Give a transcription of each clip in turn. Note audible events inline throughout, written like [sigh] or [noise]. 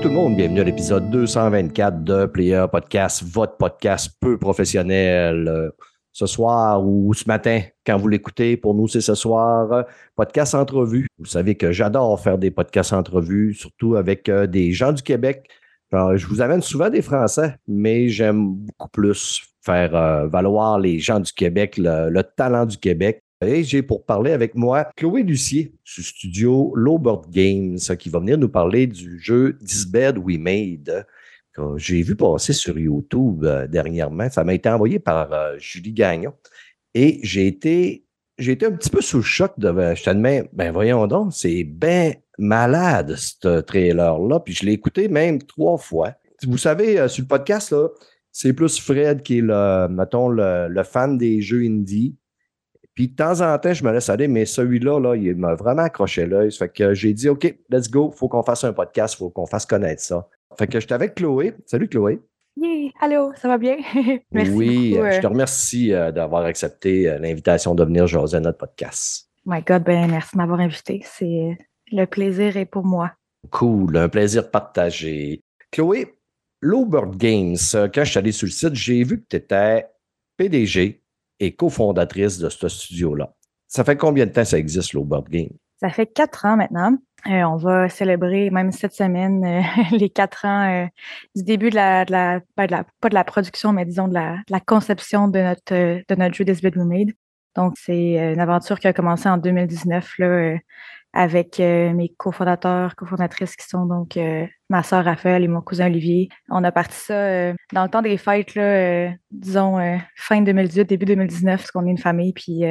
Tout le monde, bienvenue à l'épisode 224 de Player Podcast, votre podcast peu professionnel. Euh, Ce soir ou ce matin, quand vous l'écoutez, pour nous, c'est ce soir, euh, podcast entrevue. Vous savez que j'adore faire des podcasts entrevues, surtout avec euh, des gens du Québec. Je vous amène souvent des Français, mais j'aime beaucoup plus faire valoir les gens du Québec, le talent du Québec. Et j'ai pour parler avec moi Chloé Lucier du studio Lowbird Games qui va venir nous parler du jeu This Bed We Made que j'ai vu passer sur YouTube euh, dernièrement. Ça m'a été envoyé par euh, Julie Gagnon et j'ai été, j'ai été un petit peu sous le choc de, je t'admets, ben voyons donc, c'est bien malade ce trailer-là. Puis je l'ai écouté même trois fois. Vous savez, euh, sur le podcast, là, c'est plus Fred qui est le, mettons, le, le fan des jeux indie. Puis de temps en temps, je me laisse aller, mais celui-là, là, il m'a vraiment accroché l'œil. Fait que j'ai dit, OK, let's go, faut qu'on fasse un podcast, faut qu'on fasse connaître ça. Fait que j'étais avec Chloé. Salut Chloé. Yeah, allô, ça va bien? [laughs] Merci oui, beaucoup. euh, je euh, te remercie euh, d'avoir accepté euh, l'invitation de venir jaser à notre podcast. My God, ben merci de m'avoir invité. C'est le plaisir est pour moi. Cool, un plaisir partagé. Chloé, Lowbird Games, euh, quand je suis allé sur le site, j'ai vu que tu étais PDG et cofondatrice de ce studio-là. Ça fait combien de temps ça existe, Lowbird Games? Ça fait quatre ans maintenant. Euh, on va célébrer même cette semaine euh, [laughs] les quatre ans euh, du début de la, pas de la production, mais disons de la, conception de notre, de notre jeu This Made. Donc, c'est une aventure qui a commencé en 2019 là, avec euh, mes cofondateurs, cofondatrices qui sont donc euh, ma sœur Raphaël et mon cousin Olivier. On a parti ça euh, dans le temps des fêtes, là, disons fin 2018, début 2019, parce qu'on est une famille, puis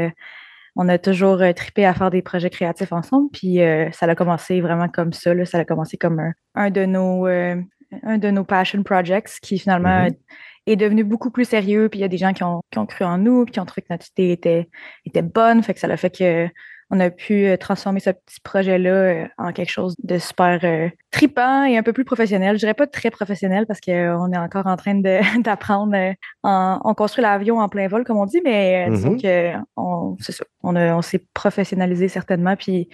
on a toujours trippé à faire des projets créatifs ensemble. Puis ça a commencé vraiment comme ça. là. Ça a commencé comme un, un de nos un de nos passion projects qui finalement Mhm. est devenu beaucoup plus sérieux. Puis il y a des gens qui ont, qui ont cru en nous, puis qui ont trouvé que notre idée était, était bonne. Fait que ça a fait que on a pu euh, transformer ce petit projet-là euh, en quelque chose de super euh, tripant et un peu plus professionnel. Je dirais pas très professionnel parce qu'on est encore en train [laughs] d'apprendre. euh, en- on construit l'avion en plein vol, comme on dit, mais que on, c'est ça. On, a- on s'est professionnalisé certainement, puis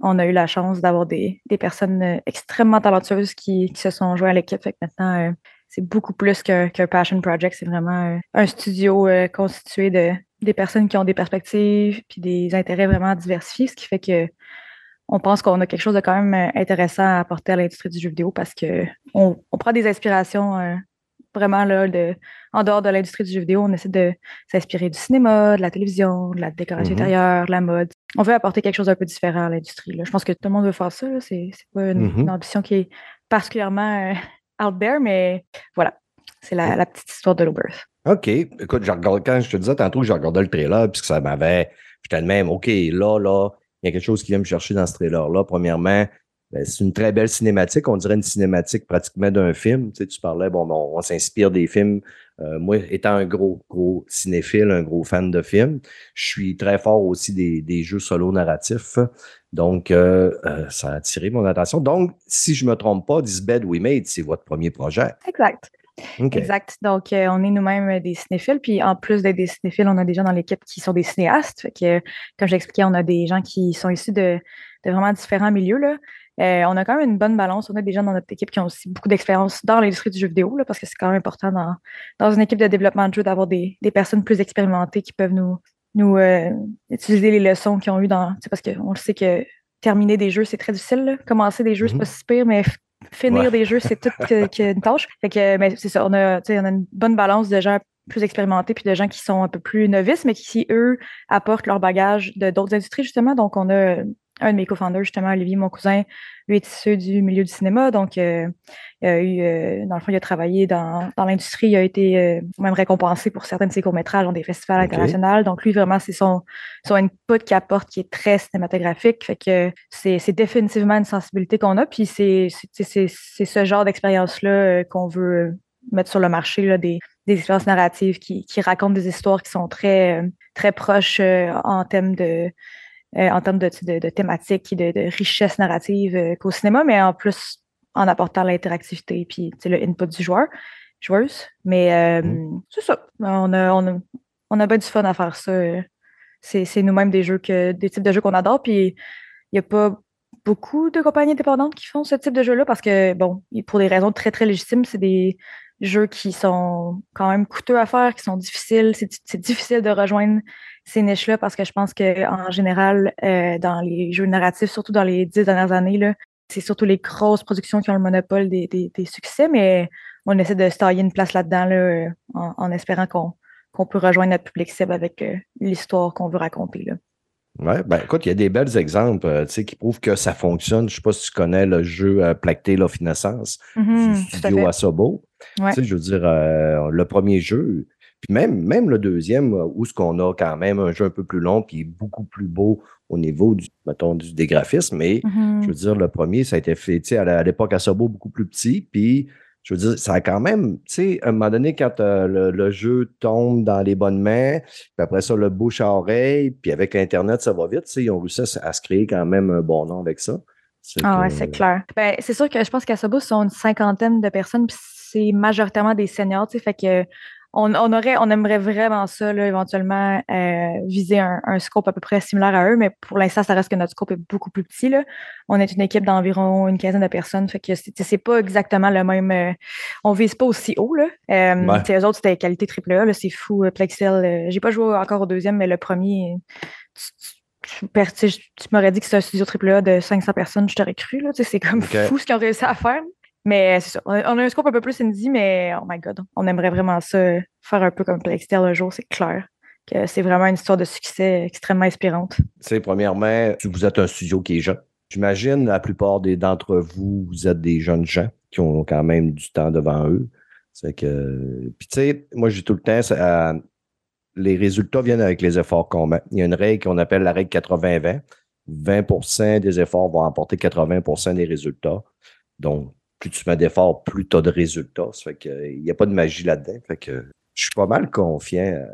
on a eu la chance d'avoir des, des personnes extrêmement talentueuses qui, qui se sont joints à l'équipe. Fait que maintenant, c'est beaucoup plus qu'un passion project. C'est vraiment un studio constitué de des personnes qui ont des perspectives puis des intérêts vraiment diversifiés, ce qui fait que on pense qu'on a quelque chose de quand même euh, intéressant à apporter à l'industrie du jeu vidéo parce que on, prend des inspirations euh, vraiment là, de, en dehors de l'industrie du jeu vidéo. On essaie de s'inspirer du cinéma, de la télévision, de la décoration Mhm. intérieure, de la mode. On veut apporter quelque chose d'un peu différent à l'industrie. Je pense que tout le monde veut faire ça. C'est pas une, Mhm. une ambition qui est particulièrement euh, out there, mais voilà. C'est la, la petite histoire de l'Oberth. OK. Écoute, quand je te disais tantôt que je regardais le trailer, puisque ça m'avait. J'étais de même, OK, là, là, il y a quelque chose qui vient me chercher dans ce trailer-là. Premièrement, ben, c'est une très belle cinématique. On dirait une cinématique pratiquement d'un film. Tu, sais, tu parlais, bon, on, s'inspire des films. Euh, moi, étant un gros, gros cinéphile, un gros fan de films, je suis très fort aussi des, jeux solo narratifs. Donc, euh, euh, ça a attiré mon attention. Donc, si je me trompe pas, This Bed We Made, c'est votre premier projet. Exact. Exact. Donc, euh, on est nous-mêmes euh, des cinéphiles. Puis, en plus d'être des cinéphiles, on a des gens dans l'équipe qui sont des cinéastes. Fait que, comme j'expliquais, on a des gens qui sont issus de, de vraiment différents milieux. Là. Euh, on a quand même une bonne balance. On a des gens dans notre équipe qui ont aussi beaucoup d'expérience dans l'industrie du jeu vidéo, là, parce que c'est quand même important dans, dans une équipe de développement de jeu d'avoir des, des personnes plus expérimentées qui peuvent nous, nous euh, utiliser les leçons qu'ils ont eues dans. Parce qu'on le sait que terminer des jeux, c'est très difficile. là. Commencer des jeux, c'est Mhm. pas si pire, mais finir Ouais. des jeux, c'est tout qu'une tâche. Fait que, mais c'est ça, a, on a une bonne balance de gens plus expérimentés puis de gens qui sont un peu plus novices, mais qui, eux, apportent leur bagage de d'autres industries, justement. Donc, on a un de mes co-founders, justement, Olivier, mon cousin, lui est issu du milieu du cinéma. Donc, il a eu, dans le fond, il a travaillé dans, dans l'industrie. Il a été même récompensé pour certains de ses courts-métrages dans des festivals internationaux. Donc, lui, vraiment, c'est son, son input qu'il apporte qui est très cinématographique. Fait que c'est définitivement une sensibilité qu'on a. Puis, c'est ce genre d'expérience-là qu'on veut mettre sur le marché, là, des, des expériences narratives qui, qui, racontent des histoires qui sont très, très proches en termes de euh, en termes de, de, de thématiques et de, de, richesse narrative euh, qu'au cinéma, mais en plus en apportant l'interactivité puis le input du joueur, joueuse. Mais euh, mm. c'est ça. On a, on, a, on a bien du fun à faire ça. C'est nous-mêmes des jeux que des types de jeux qu'on adore. Puis il n'y a pas beaucoup de compagnies indépendantes qui font ce type de jeu-là parce que, bon, pour des raisons très, très légitimes, c'est des jeux qui sont quand même coûteux à faire, qui sont difficiles. C'est difficile de rejoindre ces niches-là parce que je pense qu'en général, euh, dans les jeux narratifs, surtout dans les dix dernières années, c'est surtout les grosses productions qui ont le monopole des, succès, mais on essaie de se tailler une place là-dedans là, en, espérant qu'on peut rejoindre notre public cible avec euh, l'histoire qu'on veut raconter. Là. Ouais, ben écoute, il y a des belles exemples euh, qui prouvent que ça fonctionne. Je ne sais pas si tu connais le jeu euh, Placté of Innocence du studio Asobo. Je veux dire, le premier jeu, puis même, même le deuxième, euh, où ce qu'on a quand même un jeu un peu plus long, puis beaucoup plus beau au niveau du, mettons, du, des graphismes, mais mm-hmm. je veux dire, le premier, ça a été fait à l'époque à Sobo beaucoup plus petit, puis je veux dire, ça a quand même, tu sais, à un moment donné, quand euh, le, jeu tombe dans les bonnes mains, puis après ça, le bouche à oreille, puis avec Internet, ça va vite, tu sais, ils ont réussi à, se créer quand même un bon nom avec ça. Ah ouais, c'est clair. Ben, c'est sûr que je pense qu'à Sobo, ce sont une cinquantaine de personnes, puis c'est majoritairement des seniors, tu sais, fait que on, aurait, on aimerait vraiment ça, là, éventuellement, euh, viser un, scope à peu près similaire à eux, mais pour l'instant, ça reste que notre scope est beaucoup plus petit. Là. On est une équipe d'environ une quinzaine de personnes, fait que c'est pas exactement le même. Euh, on vise pas aussi haut. Là. Euh, Eux autres, c'était qualité triple A, c'est fou. Euh, Plexel, j'ai pas joué encore au deuxième, mais le premier, tu, m'aurais dit que c'est un studio triple A de 500 personnes, je t'aurais cru. C'est comme fou ce qu'ils ont réussi à faire. Mais c'est ça. On a un scope un peu plus indie, mais oh my god, on aimerait vraiment ça, faire un peu comme Plextel un jour, c'est clair. que C'est vraiment une histoire de succès extrêmement inspirante. Sais, premièrement, vous êtes un studio qui est jeune. J'imagine la plupart d'entre vous, vous êtes des jeunes gens qui ont quand même du temps devant eux. C'est que. Puis tu sais, moi, j'ai tout le temps. les résultats viennent avec les efforts qu'on met. Il y a une règle qu'on appelle la règle 80-20. 20% des efforts vont apporter 80% des résultats. Donc, plus tu mets d'efforts, plus tu as de résultats. Ça fait qu'il n'y a pas de magie là-dedans. Fait que je suis pas mal confiant.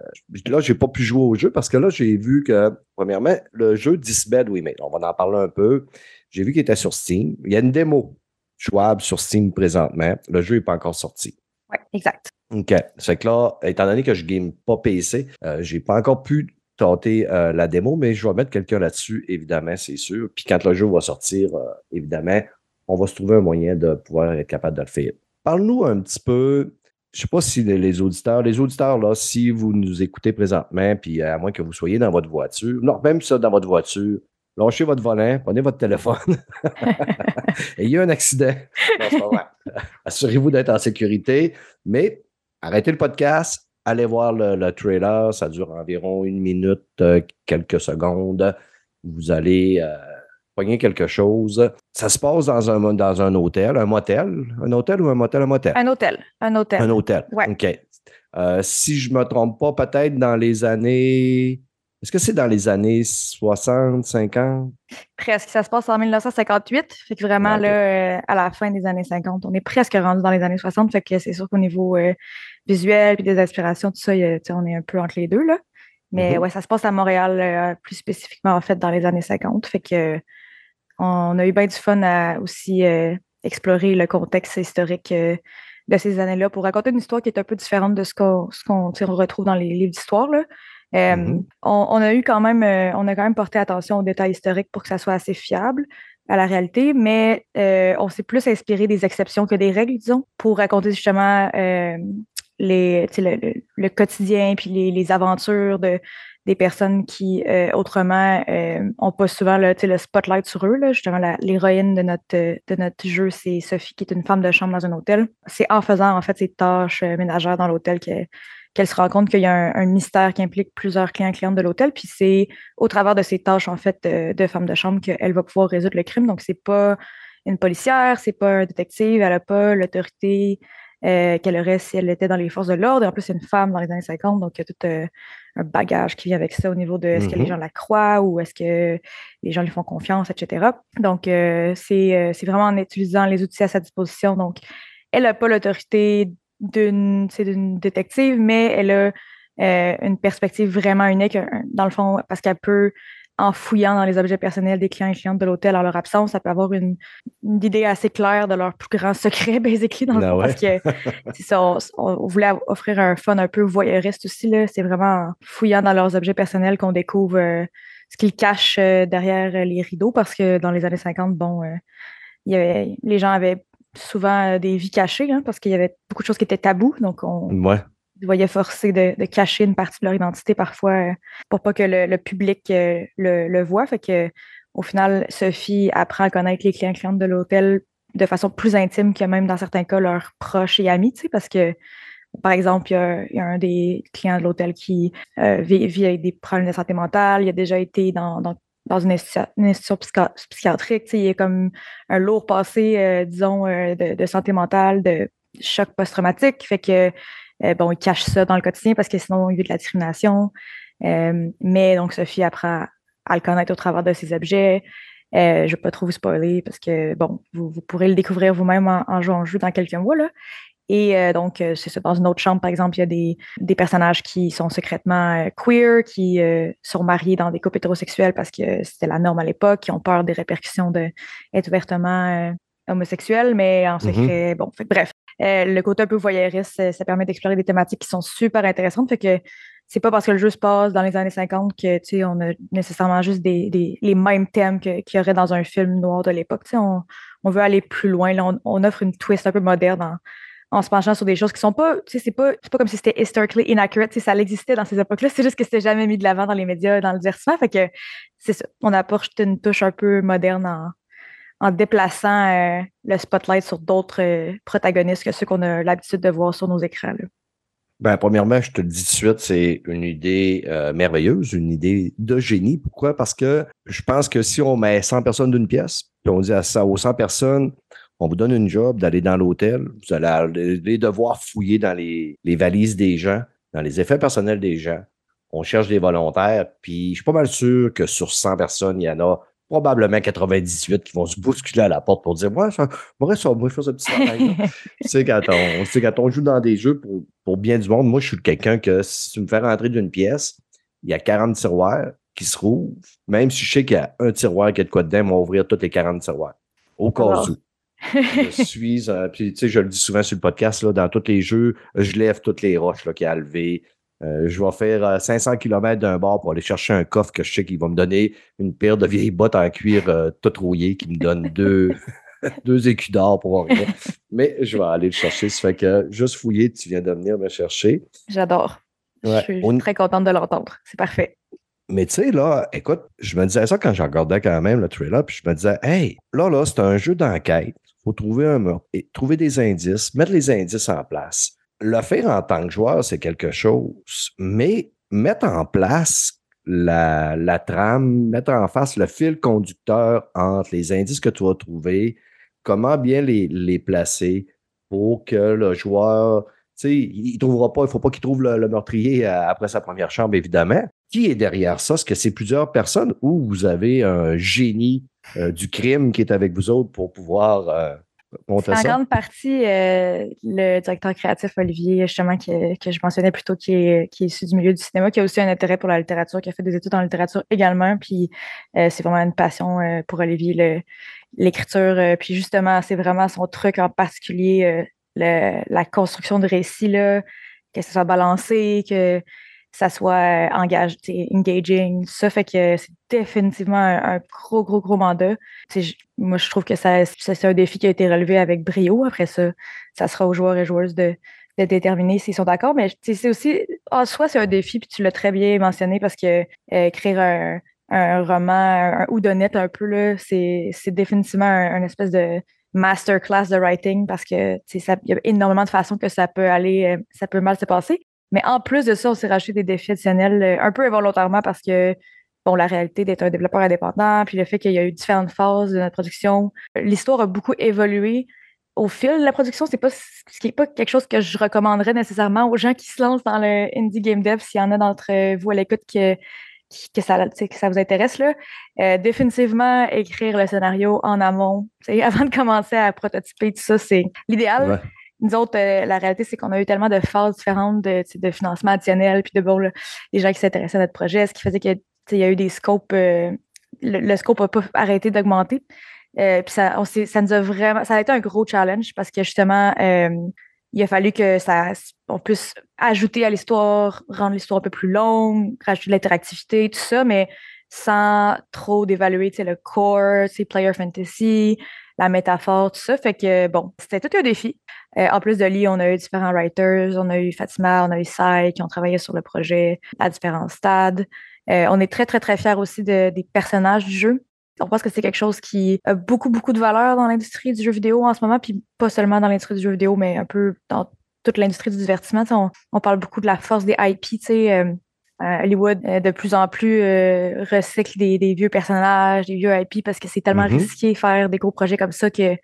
Là, j'ai pas pu jouer au jeu parce que là, j'ai vu que, premièrement, le jeu Disbed mais on va en parler un peu. J'ai vu qu'il était sur Steam. Il y a une démo jouable sur Steam présentement. Le jeu n'est pas encore sorti. Oui, exact. OK. C'est que là, étant donné que je ne game pas PC, euh, j'ai pas encore pu tenter euh, la démo, mais je vais mettre quelqu'un là-dessus, évidemment, c'est sûr. Puis quand le jeu va sortir, euh, évidemment, on va se trouver un moyen de pouvoir être capable de le faire. Parle-nous un petit peu, je ne sais pas si les, auditeurs, les auditeurs, là, si vous nous écoutez présentement, puis à moins que vous soyez dans votre voiture, non, même ça dans votre voiture, lâchez votre volant, prenez votre téléphone [laughs] et il y a un accident. [laughs] Assurez-vous d'être en sécurité, mais arrêtez le podcast, allez voir le, trailer, ça dure environ une minute, euh, quelques secondes. Vous allez euh, pogner quelque chose. Ça se passe dans un, dans un hôtel, un motel, un hôtel ou un motel, un motel? Un hôtel, un hôtel. Un hôtel, OK. Euh, si je ne me trompe pas, peut-être dans les années... Est-ce que c'est dans les années 60, 50? Presque. Ça se passe en 1958. Fait que vraiment, là, euh, à la fin des années 50, on est presque rendu dans les années 60. Fait que c'est sûr qu'au niveau euh, visuel et des aspirations, tout ça, on est un peu entre les deux, là. Mais mm-hmm. ouais, ça se passe à Montréal, plus spécifiquement, en fait, dans les années 50. Fait que on a eu bien du fun à aussi euh, explorer le contexte historique euh, de ces années-là pour raconter une histoire qui est un peu différente de ce qu'on retrouve dans les livres d'histoire. Euh, mm-hmm. on, a eu quand même, on a quand même porté attention aux détails historiques pour que ça soit assez fiable à la réalité, mais on s'est plus inspiré des exceptions que des règles, disons, pour raconter justement les, le, quotidien puis les aventures de, des personnes qui, euh, autrement, n'ont euh, pas souvent le, le spotlight sur eux. Là. Justement, l'héroïne de notre, de notre jeu, c'est Sophie, qui est une femme de chambre dans un hôtel. C'est en faisant, en fait, ses tâches euh, ménagères dans l'hôtel qu'elle se rend compte qu'il y a un, mystère qui implique plusieurs clients clientes de l'hôtel. Puis c'est au travers de ces tâches, en fait, de, femme de chambre qu'elle va pouvoir résoudre le crime. Donc, c'est pas une policière, c'est pas un détective, elle n'a pas l'autorité euh, qu'elle aurait si elle était dans les forces de l'ordre. En plus, c'est une femme dans les années 50, donc il y a tout euh, un bagage qui vient avec ça au niveau de est-ce que les mm-hmm. gens la croient ou est-ce que les gens lui font confiance, etc. Donc, euh, c'est vraiment en utilisant les outils à sa disposition. Donc, elle n'a pas l'autorité d'une détective, mais elle a une perspective vraiment unique, dans le fond, parce qu'elle peut en fouillant dans les objets personnels des clients et clientes de l'hôtel en leur absence, ça peut avoir une, idée assez claire de leur plus grand secret, [laughs] basically, dans le ah parce que ça, on, voulait offrir un fun un peu voyeuriste aussi. C'est vraiment en fouillant dans leurs objets personnels qu'on découvre euh, ce qu'ils cachent euh, derrière les rideaux, parce que dans les années 50, bon, euh, y avait, les gens avaient souvent des vies cachées, hein, parce qu'il y avait beaucoup de choses qui étaient tabous. Donc, on, ouais voyaient forcer de, cacher une partie de leur identité parfois euh, pour pas que le, public euh, le, voit. Fait que au final, Sophie apprend à connaître les clients clientes de l'hôtel de façon plus intime que même dans certains cas leurs proches et amis, parce que par exemple, il y, a, un des clients de l'hôtel qui euh, vit, avec des problèmes de santé mentale, il a déjà été dans, une, institution, psychiatrique, il y a comme un lourd passé, disons, de, de, santé mentale, de choc post-traumatique, fait que bon, il cache ça dans le quotidien parce que sinon, il y a de la discrimination. Euh, mais donc, Sophie apprend à le connaître au travers de ses objets. Euh, je ne vais pas trop vous spoiler parce que, bon, vous, pourrez le découvrir vous-même en, jouant au jeu dans quelques mois. Là. Et donc, c'est ça, dans une autre chambre, par exemple, il y a des, des personnages qui sont secrètement queer, qui sont mariés dans des couples hétérosexuels parce que c'était la norme à l'époque, qui ont peur des répercussions d'être ouvertement homosexuels, mais en mm-hmm. secret. Bon, bref, euh, le côté un peu voyeuriste, ça, permet d'explorer des thématiques qui sont super intéressantes. Fait que c'est pas parce que le jeu se passe dans les années 50 que tu on a nécessairement juste des, les mêmes thèmes qu'il y aurait dans un film noir de l'époque. On, on veut aller plus loin. on, offre une twist un peu moderne en, se penchant sur des choses qui sont pas, tu sais, c'est pas, pas comme si c'était historically inaccurate, ça existait dans ces époques-là, c'est juste que c'était jamais mis de l'avant dans les médias, dans le divertissement, fait que c'est ça, on apporte une touche un peu moderne en, en déplaçant euh, le spotlight sur d'autres euh, protagonistes que ceux qu'on a l'habitude de voir sur nos écrans. Ben, premièrement, je te le dis tout de suite, c'est une idée euh, merveilleuse, une idée de génie. Pourquoi? Parce que je pense que si on met 100 personnes d'une pièce, puis on dit à ça, aux 100 personnes, on vous donne une job d'aller dans l'hôtel, vous allez devoir fouiller dans les, les, valises des gens, dans les effets personnels des gens. On cherche des volontaires, puis je suis pas mal sûr que sur 100 personnes, il y en a probablement 98 qui vont se bousculer à la porte pour dire Moi, ça, moi, ça, moi je fais ce petit travail. tu sais, quand on, quand on joue dans des jeux pour, pour bien du monde, moi, je suis quelqu'un que si tu me fais rentrer d'une pièce, il y a 40 tiroirs qui se rouvrent. Même si je sais qu'il y a un tiroir qui a de quoi dedans, on va ouvrir tous les 40 tiroirs. Au cas où. je suis, euh, puis tu sais, je le dis souvent sur le podcast, là, dans tous les jeux, je lève toutes les roches qu'il y a à lever. Euh, je vais faire 500 euh, km d'un bar pour aller chercher un coffre que je sais qu'il va me donner une paire de vieilles bottes en cuir euh, rouillées qui me donne deux, [laughs] deux écus d'or pour rien. Mais je vais aller le chercher. Ça fait que juste fouiller, tu viens de venir me chercher. J'adore. Je suis très contente de l'entendre. C'est parfait. Mais tu sais, là, écoute, je me disais ça quand je regardais quand même le trailer, puis je me disais, hey, là, là, c'est un jeu d'enquête. Il faut trouver un et trouver des indices, mettre les indices en place le faire en tant que joueur, c'est quelque chose, mais mettre en place la, trame, mettre en face le fil conducteur entre les indices que tu vas trouver, comment bien les, placer pour que le joueur, tu sais, il trouvera pas, il faut pas qu'il trouve le, meurtrier euh, après sa première chambre, évidemment. Qui est derrière ça? Est-ce que c'est plusieurs personnes ou vous avez un génie euh, du crime qui est avec vous autres pour pouvoir euh, en grande partie, euh, le directeur créatif Olivier, justement, que, je mentionnais plutôt, qui est, qui est issu du milieu du cinéma, qui a aussi un intérêt pour la littérature, qui a fait des études en littérature également. Puis euh, c'est vraiment une passion euh, pour Olivier, l'écriture. puis justement, c'est vraiment son truc en particulier, la construction de récits, là, que ça soit balancé, que ça soit euh, engagé, engaging. Ça fait que c'est définitivement un, gros, gros, gros mandat. moi, je trouve que ça, c'est un défi qui a été relevé avec brio. Après ça, ça sera aux joueurs et joueuses de, déterminer s'ils sont d'accord. Mais c'est aussi, en soi, c'est un défi, puis tu l'as très bien mentionné parce que euh, écrire un, un roman un houdonnette un peu, c'est, définitivement un, espèce de masterclass de writing parce que il y a énormément de façons que ça peut aller, euh, ça peut mal se passer. Mais en plus de ça, on s'est rajouté des défis additionnels euh, un peu involontairement parce que bon, la réalité d'être un développeur indépendant, puis le fait qu'il y a eu différentes phases de notre production. L'histoire a beaucoup évolué au fil de la production. C'est pas ce qui est pas quelque chose que je recommanderais nécessairement aux gens qui se lancent dans le indie game dev. S'il y en a d'entre vous à l'écoute que, que, ça, que ça vous intéresse, là, euh, définitivement écrire le scénario en amont, [laughs] avant de commencer à prototyper tout ça, c'est l'idéal. Nous autres, euh, la réalité, c'est qu'on a eu tellement de phases différentes de, de financement additionnel, puis de bon, les gens qui s'intéressaient à notre projet, ce qui faisait que il y a eu des scopes, euh, le, scope n'a pas arrêté d'augmenter. Euh, puis ça, ça nous a vraiment, ça a été un gros challenge parce que justement, il a fallu que ça, on puisse ajouter à l'histoire, rendre l'histoire un peu plus longue, rajouter de l'interactivité, tout ça, mais sans trop d'évaluer le core, player fantasy, la métaphore, tout ça. Fait que bon, c'était tout un défi. En plus de lui, on a eu différents writers, on a eu Fatima, on a eu Sai qui ont travaillé sur le projet à différents stades. Euh, on est très, très, très fiers aussi des personnages du jeu. On pense que c'est quelque chose qui a beaucoup, beaucoup de valeur dans l'industrie du jeu vidéo en ce moment, puis pas seulement dans l'industrie du jeu vidéo, mais un peu dans toute l'industrie du divertissement. On, parle beaucoup de la force des IP, tu sais. Euh, Hollywood euh, de plus en plus recycle des, vieux personnages, des vieux IP parce que c'est tellement mm-hmm. risqué de faire des gros projets comme ça que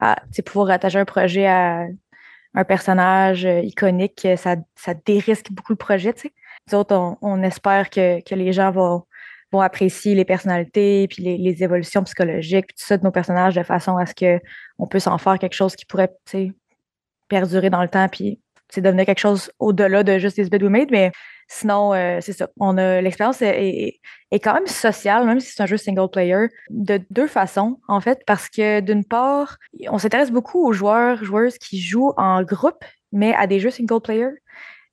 ah, pouvoir rattacher un projet à un personnage iconique, ça, ça dérisque beaucoup le projet. sais on, espère que, les gens vont, vont apprécier les personnalités, puis les, évolutions psychologiques, puis tout ça de nos personnages de façon à ce qu'on puisse en faire quelque chose qui pourrait perdurer dans le temps, puis devenir quelque chose au-delà de juste des made. Mais sinon, euh, c'est ça. On a l'expérience est, quand même sociale, même si c'est un jeu single player, de deux façons, en fait, parce que d'une part, on s'intéresse beaucoup aux joueurs, joueuses qui jouent en groupe, mais à des jeux single player.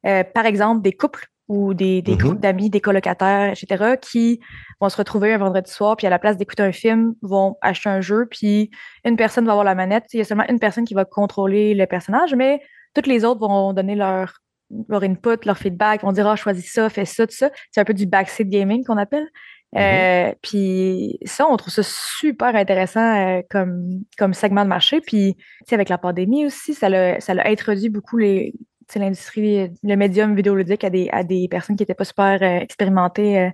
Euh, par exemple, des couples ou des, des mm-hmm. groupes d'amis, des colocataires, etc., qui vont se retrouver un vendredi soir, puis à la place d'écouter un film, vont acheter un jeu, puis une personne va avoir la manette. Il y a seulement une personne qui va contrôler le personnage, mais toutes les autres vont donner leur, leur input, leur feedback, vont dire Ah, choisis ça, fais ça, tout ça. C'est un peu du backseat gaming qu'on appelle. Mm-hmm. Euh, puis ça, on trouve ça super intéressant euh, comme, comme segment de marché. Puis, avec la pandémie aussi, ça l'a introduit beaucoup les, l'industrie, le médium vidéoludique à des, à des personnes qui n'étaient pas super euh, expérimentées euh,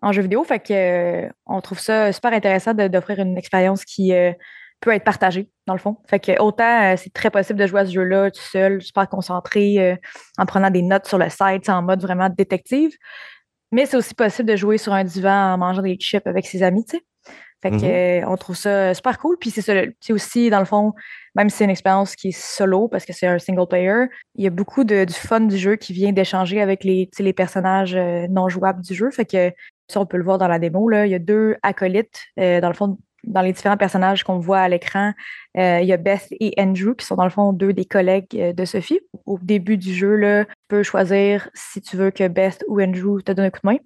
en jeu vidéo. Fait que euh, on trouve ça super intéressant d'offrir une expérience qui peut être partagée, dans le fond. Fait que autant c'est très possible de jouer à ce jeu-là tout seul, super concentré, en prenant des notes sur le site, en mode vraiment détective. Mais c'est aussi possible de jouer sur un divan en mangeant des chips avec ses amis, tu sais. Fait que, mm-hmm. on trouve ça super cool. Puis c'est aussi, dans le fond, même si c'est une expérience qui est solo parce que c'est un single player, il y a beaucoup de, du fun du jeu qui vient d'échanger avec les, les personnages euh, non jouables du jeu. Fait que ça, on peut le voir dans la démo. Là. Il y a deux acolytes, euh, dans le fond, dans les différents personnages qu'on voit à l'écran. Euh, il y a Beth et Andrew, qui sont dans le fond deux des collègues de Sophie. Au début du jeu, là, tu peux choisir si tu veux que Beth ou Andrew te donnent un coup de main.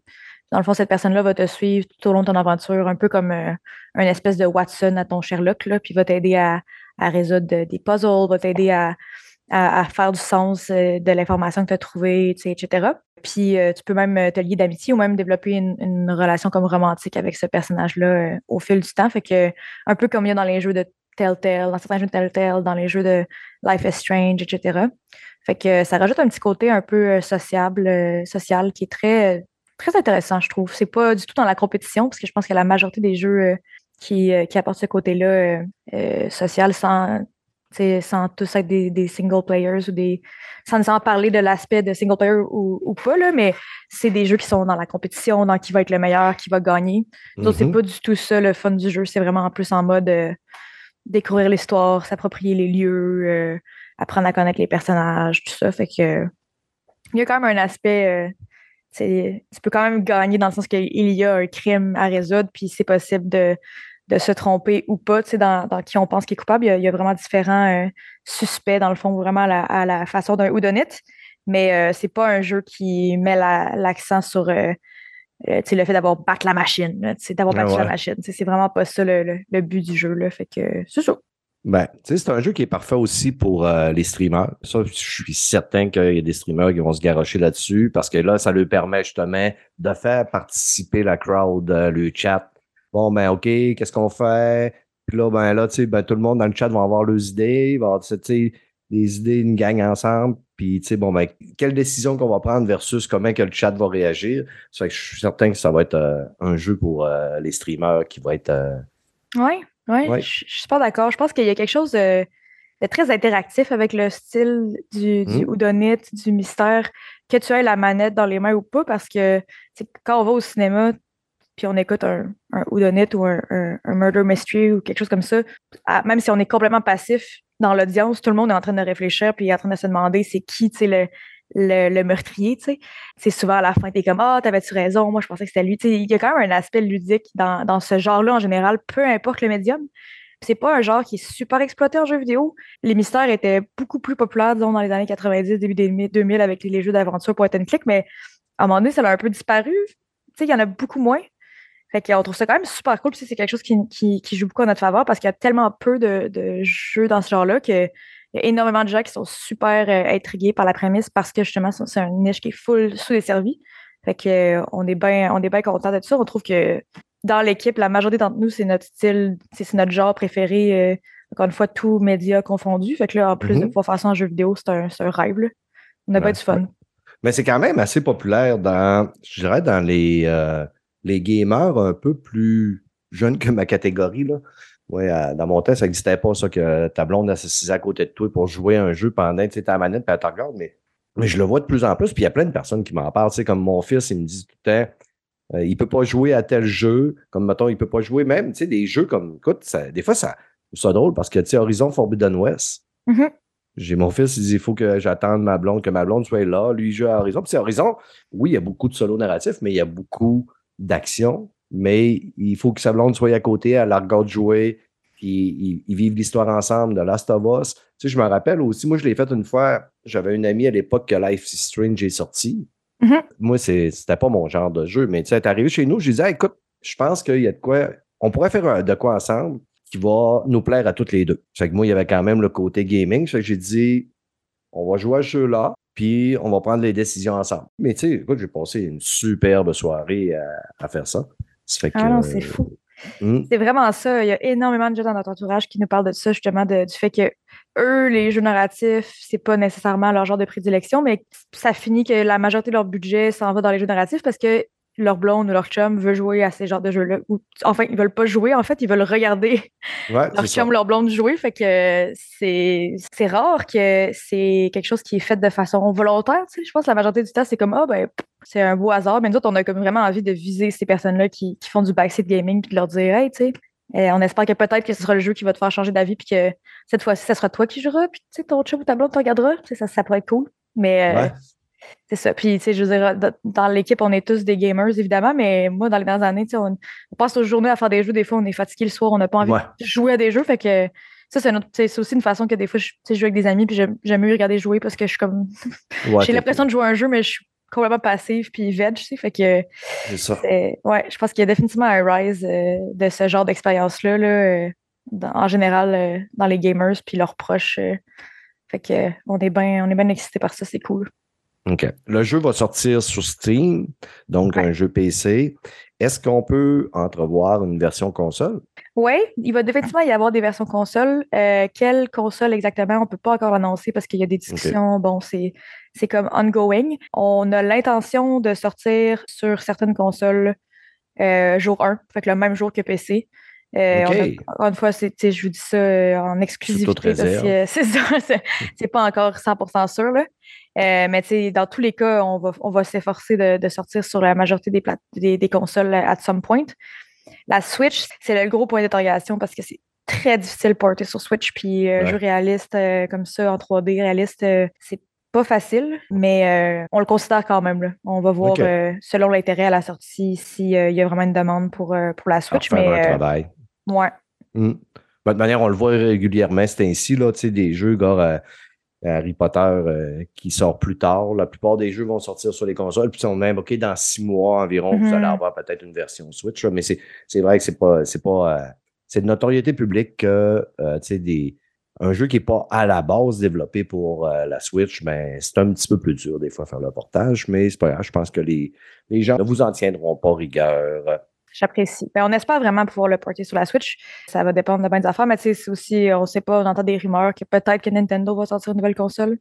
Dans le fond, cette personne-là va te suivre tout au long de ton aventure, un peu comme un espèce de Watson à ton Sherlock, puis va t'aider à résoudre des puzzles, va t'aider à, à, faire du sens euh, de l'information que tu as trouvée, etc. Puis euh, tu peux même euh, te lier d'amitié ou même développer une, relation comme romantique avec ce personnage-là au fil du temps. Fait que un peu comme il y a dans les jeux de Telltale, dans certains jeux de Telltale, dans les jeux de Life is Strange, etc. Fait que ça rajoute un petit côté un peu sociable, social qui est très, très intéressant, je trouve. C'est pas du tout dans la compétition, parce que je pense que la majorité des jeux qui, qui apporte ce côté-là social sans, sans tous être des, single players ou des. sans nécessairement parler de l'aspect de single player ou, pas, là, mais c'est des jeux qui sont dans la compétition, dans qui va être le meilleur, qui va gagner. Donc, c'est mm-hmm. pas du tout ça le fun du jeu. C'est vraiment en plus en mode découvrir l'histoire, s'approprier les lieux, apprendre à connaître les personnages, tout ça. Fait que il y a quand même un aspect tu peux quand même gagner dans le sens qu'il y a un crime à résoudre, puis c'est possible de, se tromper ou pas, dans, dans qui on pense qu'il est coupable. Il y a, vraiment différents euh, suspects, dans le fond, vraiment à la, façon d'un houdonite. Mais euh, c'est pas un jeu qui met l'accent sur euh, le fait d'avoir battu la machine, d'avoir battu la machine. C'est vraiment pas ça le, but du jeu. Là, fait que c'est ça. Ben, c'est un jeu qui est parfait aussi pour euh, les streamers. Ça, je suis certain qu'il y a des streamers qui vont se garocher là-dessus parce que là, ça leur permet justement de faire participer la crowd, euh, le chat. Bon, ben, OK, qu'est-ce qu'on fait? Puis là, ben là, tu sais, ben, tout le monde dans le chat va avoir leurs idées. Va, des idées, une gang ensemble, puis tu sais, bon, ben, quelle décision qu'on va prendre versus comment que le chat va réagir? Ça fait que je suis certain que ça va être euh, un jeu pour euh, les streamers qui va être. Oui, oui, je suis pas d'accord. Je pense qu'il y a quelque chose de, très interactif avec le style du, du mmh. du mystère, que tu aies la manette dans les mains ou pas, parce que quand on va au cinéma, puis on écoute un, un ou un, murder mystery ou quelque chose comme ça, même si on est complètement passif dans l'audience, tout le monde est en train de réfléchir puis est en train de se demander c'est qui, sais, le, le, meurtrier. C'est souvent à la fin, t'es comme Ah, t'avais-tu raison, moi je pensais que c'était lui. il y a quand même un aspect ludique dans, dans ce genre-là en général, peu importe le médium. C'est pas un genre qui est super exploité en jeu vidéo. Les mystères étaient beaucoup plus populaires, disons, dans les années 90, début des 2000 avec les jeux d'aventure pour être click, mais à un moment donné, ça a un peu disparu. Il y en a beaucoup moins. Fait qu'on trouve ça quand même super cool. c'est quelque chose qui, qui, joue beaucoup en notre faveur parce qu'il y a tellement peu de, de jeux dans ce genre-là qu'il y a énormément de gens qui sont super euh, intrigués par la prémisse parce que justement, c'est une niche qui est full sous-desservie. Fait qu'on euh, est bien on est bien content de ça. On trouve que dans l'équipe, la majorité d'entre nous, c'est notre style, c'est notre genre préféré. Euh, encore une fois, tout média confondu. Fait que là, en plus de mm-hmm. pouvoir faire ça en jeu vidéo, c'est un, un, rêve. On a pas du fun. Mais c'est quand même assez populaire dans, je dirais, dans les, les gamers un peu plus jeunes que ma catégorie. Là. Ouais, dans mon temps, ça n'existait pas, ça, que ta blonde s'assise à côté de toi pour jouer un jeu pendant, tu sais, ta manette, puis elle te regarde, mais, mais je le vois de plus en plus, puis il y a plein de personnes qui m'en parlent, tu sais, comme mon fils, il me dit tout le temps, euh, il peut pas jouer à tel jeu, comme, mettons, il peut pas jouer même, tu sais, des jeux comme, écoute, ça, des fois, ça, ça drôle, parce que, tu sais, Horizon Forbidden West, mm-hmm. J'ai mon fils, il dit il faut que j'attende ma blonde, que ma blonde soit là. Lui, il joue à Horizon. Puis c'est Horizon, oui, il y a beaucoup de solo narratifs, mais il y a beaucoup d'action, mais il faut que sa blonde soit à côté, elle la regarde jouer, puis ils, vivent l'histoire ensemble de Last of Us. Tu sais, je me rappelle aussi, moi, je l'ai fait une fois, j'avais une amie à l'époque que Life is Strange est sorti. Mm-hmm. Moi, c'était pas mon genre de jeu, mais tu sais, est arrivé chez nous, je disais, écoute, je pense qu'il y a de quoi, on pourrait faire de quoi ensemble qui va nous plaire à toutes les deux. Fait que moi, il y avait quand même le côté gaming. Fait que j'ai dit, on va jouer à ce jeu-là puis on va prendre les décisions ensemble. Mais tu sais, écoute, j'ai passé une superbe soirée à, faire ça. ça ah non, c'est fou. Hmm. C'est vraiment ça. Il y a énormément de gens dans notre entourage qui nous parlent de ça, justement, du fait que eux, les jeux narratifs, c'est pas nécessairement leur genre de prédilection, mais ça finit que la majorité de leur budget s'en va dans les jeux narratifs parce que leur blonde ou leur chum veut jouer à ces genres de jeux-là. Enfin, ils veulent pas jouer, en fait, ils veulent regarder [laughs] leur chum ou leur blonde jouer. Fait que c'est rare que c'est quelque chose qui est fait de façon volontaire. Tu sais. Je pense que la majorité du temps, c'est comme, ah, oh, ben, c'est un beau hasard. Mais nous autres, on a comme vraiment envie de viser ces personnes-là qui, qui, font du backseat gaming puis de leur dire, hey, tu sais, et on espère que peut-être que ce sera le jeu qui va te faire changer d'avis puis que cette fois-ci, ça sera toi qui joueras puis tu sais, ton chum ou ta blonde te regardera. Ça, ça pourrait être cool. Mais euh, c'est ça. Puis, tu sais, je veux dire, dans l'équipe, on est tous des gamers, évidemment, mais moi, dans les dernières années, tu sais, on, passe nos journées à faire des jeux. Des fois, on est fatigué le soir, on n'a pas envie de jouer à des jeux. Fait que ça, c'est aussi une façon que des fois, je joue avec des amis, puis j'aime mieux regarder jouer parce que je suis comme. [laughs] J'ai l'impression de jouer à un jeu, mais je suis complètement passive puis veg, tu sais. Fait que. C'est ça. Ouais, je pense qu'il y a définitivement un rise euh, de ce genre d'expérience-là, là, euh, en général, euh, dans les gamers puis leurs proches. fait que on est bien on est bien excités par ça, c'est cool. OK. Le jeu va sortir sur Steam, donc un jeu PC. Est-ce qu'on peut entrevoir une version console? Oui, il va définitivement y avoir des versions console. Euh, quelle console exactement, on ne peut pas encore l'annoncer parce qu'il y a des discussions. Bon, c'est, c'est comme ongoing. On a l'intention de sortir sur certaines consoles euh, jour 1, fait le même jour que PC. Euh, encore une fois, je vous dis ça euh, en exclusivité. [laughs] C'est ça, c'est pas encore 100% sûr. Là. Euh, mais dans tous les cas, on va, on va s'efforcer de, sortir sur la majorité des, des, des, consoles at some point. La Switch, c'est le gros point d'interrogation parce que c'est très difficile de porter sur Switch. Puis un jeu réaliste comme ça, en 3D réaliste, c'est pas facile, mais on le considère quand même. Là. On va voir selon l'intérêt à la sortie s'il y a vraiment une demande pour, pour la Switch. mais, Ouais. Hmm. Ben, de manière, on le voit régulièrement, c'est ainsi, là, tu sais, des jeux, gars, euh, Harry Potter euh, qui sort plus tard. La plupart des jeux vont sortir sur les consoles, puis on même, OK, dans six mois environ, vous allez mm-hmm. avoir peut-être une version Switch, mais c'est vrai que c'est pas, c'est pas, euh, c'est de notoriété publique que, tu sais, des, un jeu qui n'est pas à la base développé pour la Switch, ben, c'est un petit peu plus dur des fois à faire le portage, mais c'est pas grave. Je pense que les, les gens ne vous en tiendront pas rigueur. J'apprécie. Ben, on espère vraiment pouvoir le porter sur la Switch. Ça va dépendre de bien des affaires, mais tu sais, c'est aussi, on sait pas, on entend des rumeurs que peut-être que Nintendo va sortir une nouvelle console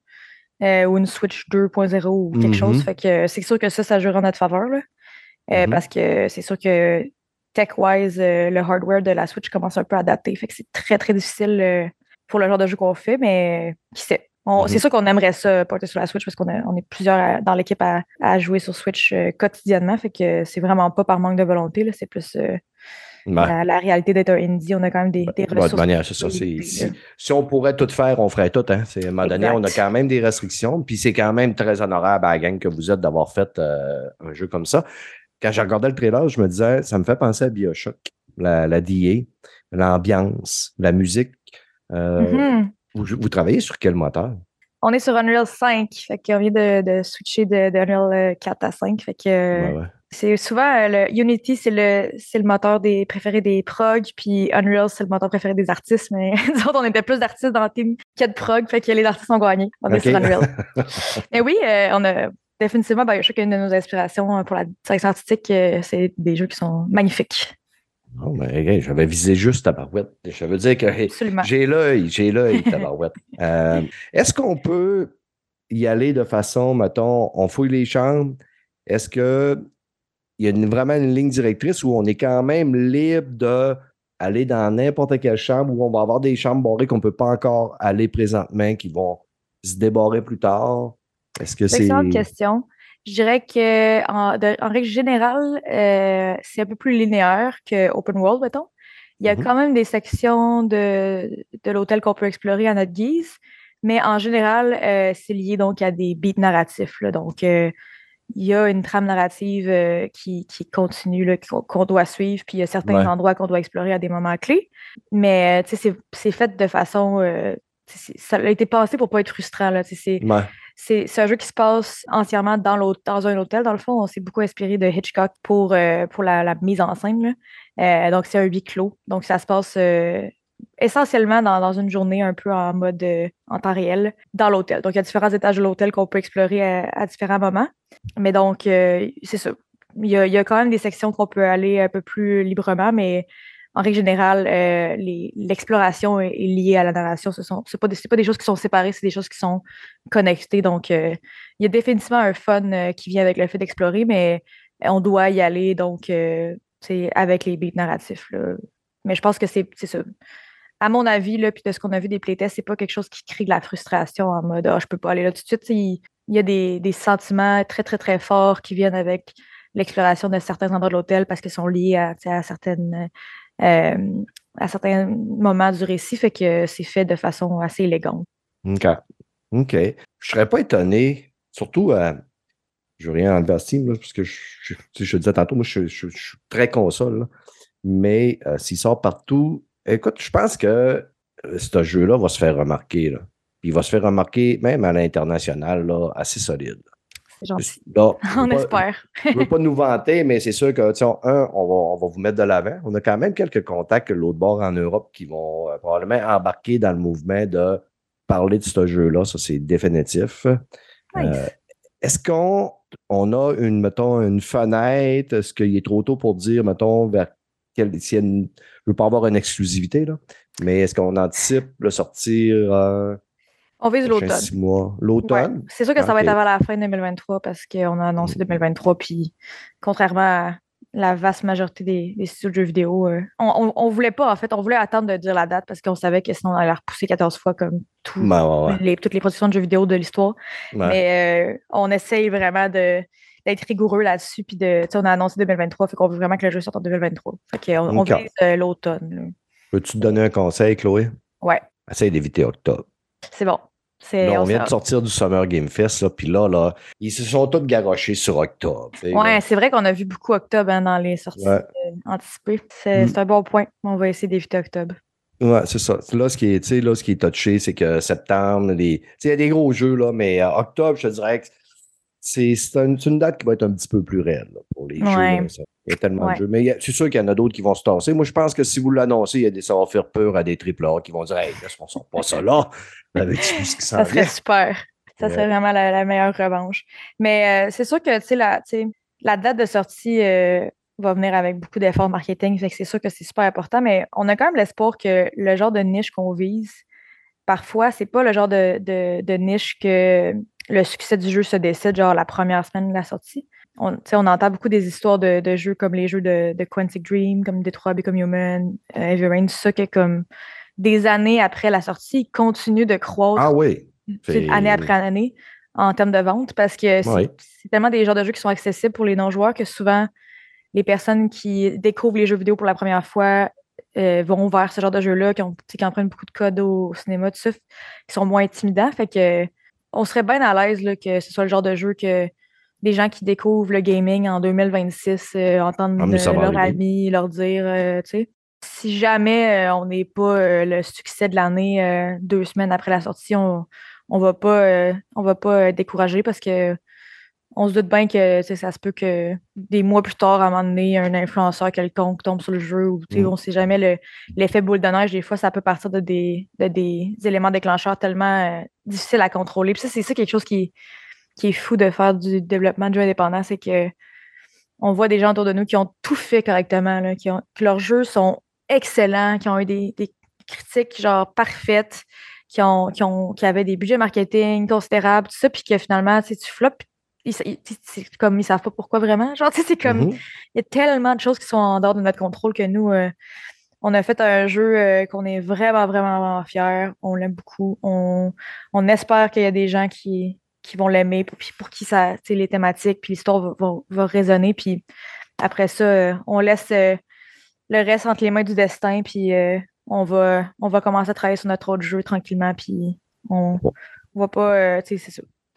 euh, ou une Switch 2.0 ou quelque Mhm. chose. Fait que c'est sûr que ça, ça jouera en notre faveur. Là. Euh, Mhm. Parce que c'est sûr que tech-wise, euh, le hardware de la Switch commence un peu à adapter. Fait que c'est très, très difficile euh, pour le genre de jeu qu'on fait, mais qui sait? On- Mhm. C'est sûr qu'on aimerait ça porter sur la Switch parce qu'on on est plusieurs à- dans l'équipe à, à jouer sur Switch euh, quotidiennement. Fait que c'est vraiment pas par manque de volonté. là, C'est plus euh, la, la réalité d'être un indie. On a quand même des, des de ressources. manière, c'est ça. c'est- si, si on pourrait tout faire, on ferait tout. Hein. C'est, à un moment donné, Exact. on a quand même des restrictions. Puis c'est quand même très honorable à la gang que vous êtes d'avoir fait euh, un jeu comme ça. Quand j'ai regardé le trailer, je me disais, ça me fait penser à Bioshock, la, la DA, l'ambiance, la musique. Euh, Mhm. Vous, vous travaillez sur quel moteur? On est sur Unreal 5. Fait qu'on vient de, de switcher de, de Unreal euh, 4 à 5. Fait que Ouais, ouais. c'est souvent euh, le Unity, c'est le, le moteur des préférés des prog, puis Unreal, c'est le moteur préféré des artistes. Mais [laughs] nous autres, on était plus d'artistes dans le team a de prog, fait que les artistes ont gagné. On est sur Unreal. [laughs] Mais oui, euh, on a définitivement Bioshock, une de nos inspirations euh, pour la direction artistique. euh, c'est des jeux qui sont magnifiques. Oh, ben, j'avais visé juste Tabarouette. Je veux dire que hey, j'ai l'œil, j'ai l'œil, [laughs] Tabarouette. Euh, Est-ce qu'on peut y aller de façon, mettons, on fouille les chambres? Est-ce que il y a une- vraiment une ligne directrice où on est quand même libre d'aller dans n'importe quelle chambre où on va avoir des chambres barrées qu'on ne peut pas encore aller présentement, qui vont se débarrer plus tard? Est-ce que C'est c'est. une excellente question. Je dirais que en, de- en règle générale, euh, c'est un peu plus linéaire que Open World, mettons. Il y a Mhm. quand même des sections de, de l'hôtel qu'on peut explorer à notre guise, mais en général, euh, c'est lié donc à des beats narratifs. là. Donc, euh, il y a une trame narrative qui, qui continue, qu'on doit suivre, puis il y a certains Ouais. endroits qu'on doit explorer à des moments clés. Mais, tu sais, c'est- fait de façon... ça a été pensé pour pas être frustrant. Là, c'est un jeu qui se passe entièrement dans, dans un hôtel. Dans le fond, on s'est beaucoup inspiré de Hitchcock pour, euh, la, mise en scène. Euh, donc, c'est un huis clos. Donc, ça se passe euh, essentiellement dans, une journée un peu en mode en temps réel dans l'hôtel. Donc, il y a différents étages de l'hôtel qu'on peut explorer à, différents moments. Mais donc, c'est ça. Il y, a, il y a quand même des sections qu'on peut aller un peu plus librement, mais en règle générale, euh, l'exploration est, liée à la narration. Ce sont pas, des- pas des choses qui sont séparées, c'est des choses qui sont connectées. Donc, euh, il y a définitivement un fun euh, qui vient avec le fait d'explorer, mais on doit y aller donc avec les beats narratifs. là. Mais je pense que c'est ça. À mon avis, là, puis de ce qu'on a vu des playtests, c'est pas quelque chose qui crée de la frustration en mode Ah, je peux pas aller là tout de suite. Il, y a des, des sentiments très, très, très forts qui viennent avec l'exploration de certains endroits de l'hôtel parce qu'ils sont liés à, certaines à certains moments du récit, fait que c'est fait de façon assez élégante. OK. OK. Je serais pas étonné, surtout, euh, je veux rien enlever à Steam, parce que je, je, disais tantôt, moi, je, suis très console, mais euh, s'il sort partout, écoute, je pense que euh, ce jeu-là va se faire remarquer. Là. Il va se faire remarquer même à l'international, assez solide. C'est gentil. [laughs] On pas- espère. je ne veux pas nous vanter, mais c'est sûr que, sais, un, on va, on va vous mettre de l'avant. On a quand même quelques contacts de l'autre bord en Europe qui vont euh, probablement embarquer dans le mouvement de parler de ce jeu-là. Ça, c'est définitif. Nice. Euh, Est-ce qu'on on a une, mettons, une fenêtre? Est-ce qu'il est trop tôt pour dire, mettons, vers quel, s'il y a une- je ne veux pas avoir une exclusivité, là, mais est-ce qu'on anticipe le sortir euh, On vise l'automne. six mois? Ouais. L'automne? C'est sûr que ça va être avant la fin 2023 parce qu'on a annoncé Mm. 2023, puis contrairement à la vaste majorité des, des studios de jeux vidéo, euh, on, on, on voulait pas, en fait, on voulait attendre de dire la date parce qu'on savait que sinon on allait la repousser 14 fois comme tout, Ben, ouais, ouais. les, toutes les productions de jeux vidéo de l'histoire. Mais euh, on essaye vraiment de d'être rigoureux là-dessus. Puis de, on a annoncé 2023, fait qu'on veut vraiment que le jeu sorte en 2023. Fait qu'on on vise euh, l'automne. Peux-tu te donner un conseil, Chloé? Ouais, Essaye d'éviter octobre. c'est bon. Là, on vient de sortir du Summer Game Fest, là, puis là, là, ils se sont tous garochés sur octobre. là. c'est vrai qu'on a vu beaucoup octobre hein, dans les sorties Ouais. euh, anticipées. C'est Mm. c'est un bon point. On va essayer d'éviter octobre. Ouais, c'est ça. Là, ce qui est, là, ce qui est touché, c'est que septembre, les... il y a des gros jeux, là, mais euh, octobre, je te dirais que c'est c'est un- c'est une date qui va être un petit peu plus raide là, pour les Ouais. jeux. là. Il y a tellement Ouais. de jeux. Mais c'est sûr qu'il y en a d'autres qui vont se tasser. Moi, je pense que si vous l'annoncez, il y a des, ça va faire peur à des triple A qui vont dire Hey, est-ce qu'on sort pas ça là? Avec tout ce qui s'en Ça vient. serait super. Ça serait vraiment la, la meilleure revanche. Mais euh, c'est sûr que la, date de sortie euh, va venir avec beaucoup d'efforts marketing. Fait que c'est sûr que c'est super important, mais on a quand même l'espoir que le genre de niche qu'on vise, parfois, c'est pas le genre de, de, niche que le succès du jeu se décide, genre la première semaine de la sortie. On, on entend beaucoup des histoires de, de, jeux comme les jeux de, de Quantic Dream, comme Detroit Become Human, euh, Heavy Rain, tout ça, que comme des années après la sortie, ils continuent de croître. Ah oui. Année après année en termes de vente parce que c'est tellement des genres de jeux qui sont accessibles pour les non-joueurs que souvent les personnes qui découvrent les jeux vidéo pour la première fois euh, vont vers ce genre de jeux-là, qui, qui empruntent beaucoup de codes au, cinéma, tout ça, qui sont moins intimidants. Fait que on serait bien à l'aise que ce soit le genre de jeu que des gens qui découvrent le gaming en 2026 euh, entendent ah, leurs amis leur dire, euh, tu sais, si jamais on n'est pas le succès de l'année deux semaines après la sortie, on, on va pas, on va pas décourager parce que on se doute bien que ça se peut que des mois plus tard, à un moment donné, un influenceur quelconque tombe sur le jeu ou mm. on ne sait jamais l'effet boule de neige. Des fois, ça peut partir de des, des éléments déclencheurs tellement euh, difficiles à contrôler. Puis ça, c'est ça quelque chose qui, qui est fou de faire du développement de jeux indépendants, c'est que on voit des gens autour de nous qui ont tout fait correctement, qui ont, que leurs jeux sont excellents, qui ont eu des, critiques genre parfaites, qui, ont, qui, ont, qui avaient des budgets marketing considérables, tout ça, puis que finalement, tu flops, c'est comme ils savent pas pourquoi vraiment. Genre, c'est comme mm-hmm. il y a tellement de choses qui sont en dehors de notre contrôle que nous, euh, on a fait un jeu euh, qu'on est vraiment, vraiment, vraiment fiers. On l'aime beaucoup. On, on espère qu'il y a des gens qui, qui vont l'aimer, pour, pour qui ça, les thématiques, puis l'histoire va, va, résonner. Puis après ça, euh, on laisse le reste entre les mains du destin, puis on, va, on va commencer à travailler sur notre autre jeu tranquillement, puis on, on va pas, sais,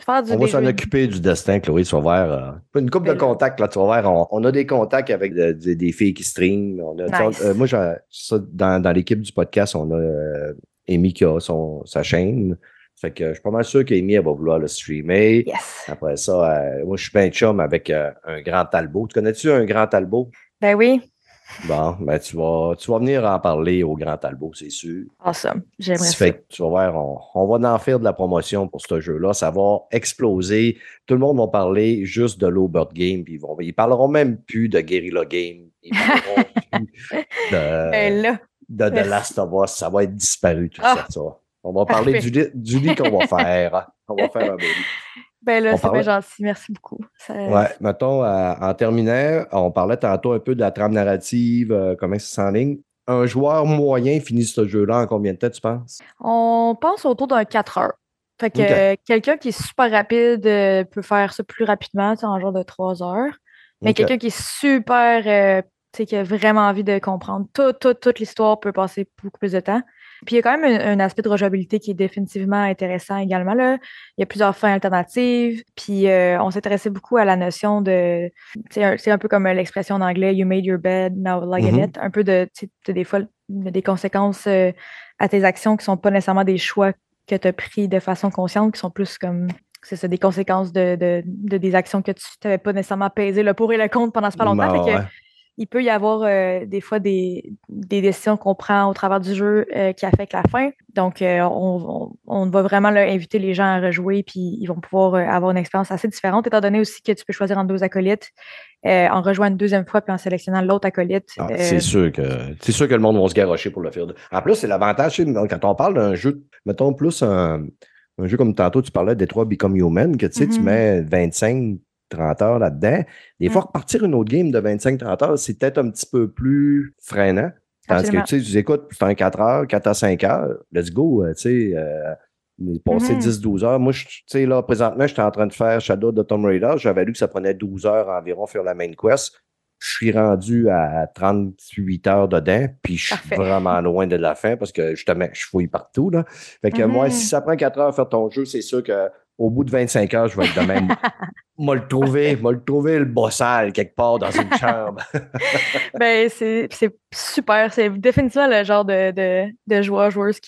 ça on va s'en occuper du destin, Chloé. Tu vas voir. Euh, une couple de contacts, là, tu vas voir. On, a des contacts avec des filles qui streament. Euh, moi, dans, dans l'équipe du podcast, on a euh, Amy qui a son, sa chaîne. Fait que je suis pas mal sûr qu'Amy, va vouloir le streamer. Après ça, moi, je suis bien chum avec un grand Talbot. Tu connais-tu un grand Talbot? Ben oui. Bon, ben tu vas, tu vas venir en parler au Grand Talbot, c'est sûr. Awesome. J'aimerais ça. Fait tu vas voir, on, va en faire de la promotion pour ce jeu-là. Ça va exploser. Tout le monde va parler juste de l'Obert Game. Puis ils, vont, ils parleront même plus de Guerrilla Game. Ils parleront [laughs] plus de, ben de The Last of Us. Ça va être disparu, tout ça, ça. On va parler du, du lit qu'on va faire. On va faire un [laughs] beau ben là, c'est bien gentil. Merci beaucoup. Ouais, mettons, euh, en terminant, on parlait tantôt un peu de la trame narrative, euh, comment ça s'enligne. Un joueur moyen finit ce jeu-là en combien de temps, tu penses? On pense autour d'un 4 heures. Fait que quelqu'un qui est super rapide euh, peut faire ça plus rapidement, en genre de 3 heures. Mais quelqu'un qui est super, tu sais, qui a vraiment envie de comprendre toute, toute, toute l'histoire peut passer beaucoup plus de temps. Puis il y a quand même un, aspect de rejouabilité qui est définitivement intéressant également. Là. Il y a plusieurs fins alternatives. Puis euh, on s'intéressait beaucoup à la notion de. C'est un, peu comme l'expression en anglais You made your bed, now lie in mm-hmm. it. Un peu de. Des fois, des conséquences euh, à tes actions qui ne sont pas nécessairement des choix que tu as pris de façon consciente, qui sont plus comme c'est ça, des conséquences de, des actions que tu n'avais pas nécessairement pesé le pour et le contre pendant ce pas longtemps. Bah, il peut y avoir euh, des fois des, décisions qu'on prend au travers du jeu euh, qui affectent la fin. Donc, euh, on, va vraiment inviter les gens à rejouer, puis ils vont pouvoir avoir une expérience assez différente, étant donné aussi que tu peux choisir entre deux acolytes, en rejoignant une deuxième fois, puis en sélectionnant l'autre acolyte. Ah, c'est sûr que c'est sûr que le monde va se garrocher pour le faire. En plus, c'est l'avantage, quand on parle d'un jeu, mettons plus un, jeu comme tantôt, tu parlais des trois Become Human, que tu sais, tu mm-hmm. mets 25 30 heures là-dedans. Des fois, mm. repartir une autre game de 25-30 heures, c'est peut-être un petit peu plus freinant. Parce que tu sais, tu écoutes, c'est un 4 heures, 4 à 5 heures, let's go, euh, tu sais. Euh, passer 10-12 mm-hmm. heures. Moi, tu sais, là, présentement, j'étais en train de faire Shadow de Tomb Raider. J'avais lu que ça prenait 12 heures environ faire la main quest. Je suis rendu à 38 heures dedans, puis je suis vraiment loin de la fin parce que justement, je fouille partout. Là. Fait que moi, mm-hmm. si ça prend 4 heures à faire ton jeu, c'est sûr que au bout de 25 heures, je vais être de même. [laughs] Moi le trouver, moi le trouver le bossal quelque part dans une chambre. [laughs] ben, c'est super. C'est définitivement le genre de, de, de joueurs, joueuses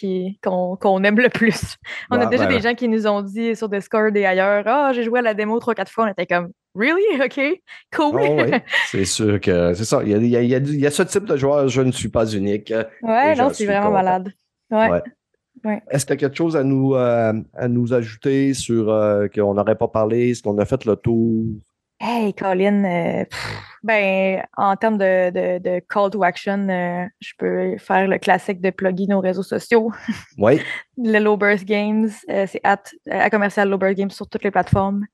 qu'on aime le plus. On a déjà des gens qui nous ont dit sur Discord et ailleurs Ah, j'ai joué à la démo 3-4 fois. On était comme Really? OK, cool. Oh, [laughs] c'est sûr que c'est ça. Il y, a, il, y a, il y, a, ce type de joueur, je ne suis pas unique. Ouais, non, c'est vraiment malade. ouais. Est-ce qu'il y a quelque chose à nous, euh, à nous ajouter sur euh, qu'on n'aurait pas parlé? Est-ce qu'on a fait le tour? Hey, Colin, euh, ben, en termes de, de, de, call to action, euh, je peux faire le classique de plugger nos réseaux sociaux. [laughs] Oui. le Low Birth Games, c'est at, à commercial Low Birth Games sur toutes les plateformes.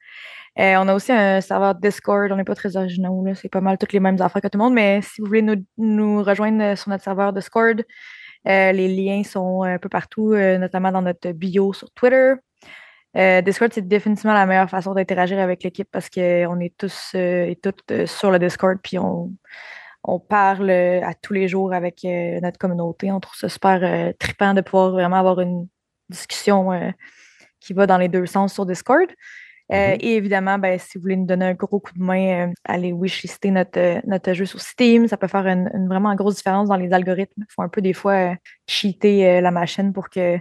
on a aussi un serveur Discord, on n'est pas très originaux, c'est pas mal toutes les mêmes affaires que tout le monde, mais si vous voulez nous, nous rejoindre sur notre serveur Discord, les liens sont un peu partout, notamment dans notre bio sur Twitter. Euh, Discord, c'est définitivement la meilleure façon d'interagir avec l'équipe parce qu'on est tous euh, et toutes euh, sur le Discord, puis on, parle à tous les jours avec notre communauté. On trouve ça super trippant de pouvoir vraiment avoir une discussion qui va dans les deux sens sur Discord. Mm-hmm. Et évidemment, ben, si vous voulez nous donner un gros coup de main, allez wishlister notre, notre jeu sur Steam. Ça peut faire une, une, vraiment grosse différence dans les algorithmes. Il faut un peu des fois cheater la machine pour que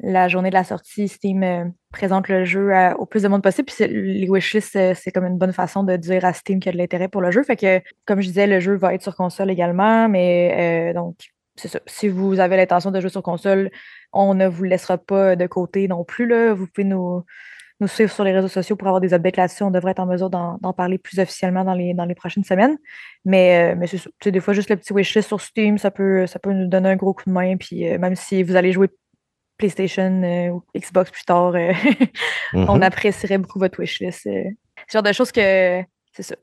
la journée de la sortie, Steam euh, présente le jeu au plus de monde possible. Puis les wishlists, euh, c'est comme une bonne façon de dire à Steam qu'il y a de l'intérêt pour le jeu. Fait que, comme je disais, le jeu va être sur console également. Mais euh, donc, c'est ça. Si vous avez l'intention de jouer sur console, on ne vous laissera pas de côté non plus. Là. Vous pouvez nous, nous suivre sur les réseaux sociaux pour avoir des updates là-dessus. On devrait être en mesure d'en parler plus officiellement dans les, dans les prochaines semaines. Mais, mais c'est des fois, juste le petit wishlist sur Steam, ça peut, ça peut nous donner un gros coup de main. Puis même si vous allez jouer PlayStation euh, ou Xbox plus tard, euh, [laughs] on mhm. apprécierait beaucoup votre wishlist. Euh. ce genre de choses que c'est ça.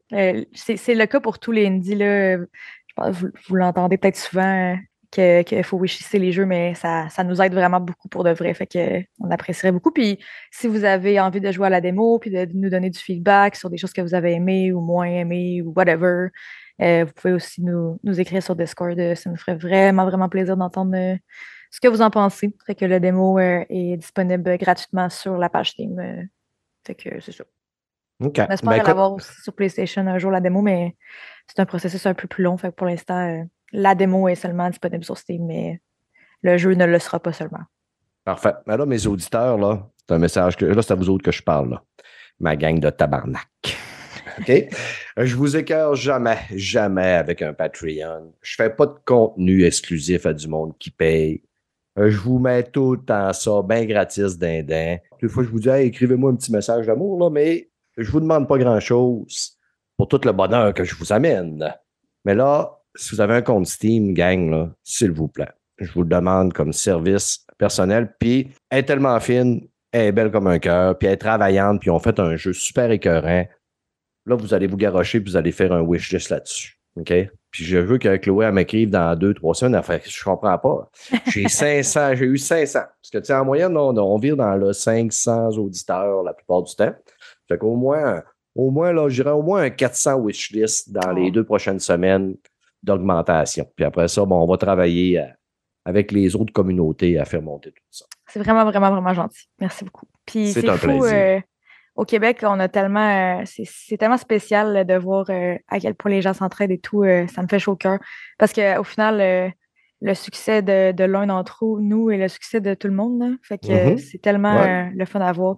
c'est le cas pour tous les indies. Là. Je pense vous, vous l'entendez peut-être souvent qu'il faut wishlister les jeux, mais ça, ça, nous aide vraiment beaucoup pour de vrai. Fait que on apprécierait beaucoup. Puis si vous avez envie de jouer à la démo, puis de nous donner du feedback sur des choses que vous avez aimées ou moins aimées ou whatever, vous pouvez aussi nous, nous, écrire sur Discord. Ça nous ferait vraiment, vraiment plaisir d'entendre ce que vous en pensez. Fait que le démo euh, est disponible gratuitement sur la page Steam. Euh, fait que c'est ça. OK. On espère ben, l'avoir aussi sur PlayStation un jour, la démo, mais c'est un processus un peu plus long. Fait que pour l'instant, euh, la démo est seulement disponible sur Steam, mais le jeu ne le sera pas seulement. Parfait. Mais là, mes auditeurs, là, c'est un message que. Là, c'est à vous autres que je parle, là. Ma gang de tabarnak. [laughs] OK? Je vous écœure jamais, jamais avec un Patreon. Je fais pas de contenu exclusif à du monde qui paye. Euh, je vous mets tout le temps ça, bien gratis, dindin. Des fois, je vous dis, écrivez-moi un petit message d'amour, là, mais je vous demande pas grand-chose pour tout le bonheur que je vous amène. Mais là, si vous avez un compte Steam, gang, s'il vous plaît, je vous le demande comme service personnel. Puis, elle est tellement fine, elle est belle comme un cœur, puis elle est travaillante, puis on fait un jeu super écœurant. Là, vous allez vous garrocher, puis vous allez faire un wish juste là-dessus. OK? Puis je veux que Chloé m'écrive dans deux, trois semaines. Enfin, je comprends pas. J'ai [laughs] 500, j'ai eu 500. Parce que, tu sais, en moyenne, on, on vire dans le 500 auditeurs la plupart du temps. Fait qu'au moins, au moins, là, j'irai au moins un 400 wishlist dans les oh. deux prochaines semaines d'augmentation. Puis après ça, bon, on va travailler euh, avec les autres communautés à faire monter tout ça. C'est vraiment, vraiment, vraiment gentil. Merci beaucoup. Puis c'est un fou, plaisir. Euh, au Québec, on a tellement, euh, c'est tellement spécial de voir euh, à quel point les gens s'entraident et tout. Ça me fait chaud au cœur. Parce qu'au final, le succès de, l'un d'entre nous est le succès de tout le monde. Fait que mm-hmm. c'est tellement le fun à voir.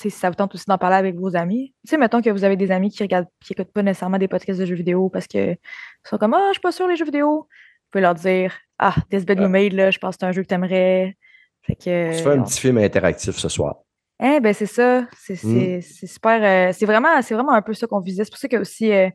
Si ça vous tente aussi d'en parler avec vos amis. Tu sais, mettons que vous avez des amis qui regardent, qui écoutent pas nécessairement des podcasts de jeux vidéo parce que sont comme Ah, je suis pas sûr les jeux vidéo. Vous pouvez leur dire Ah, This Bed You Made, là, je pense que c'est un jeu que tu aimerais. Fait que. On un petit film interactif ce soir. Eh ben c'est ça. C'est mmh. super. Euh, c'est vraiment, vraiment un peu ça qu'on visait. C'est pour ça que aussi euh,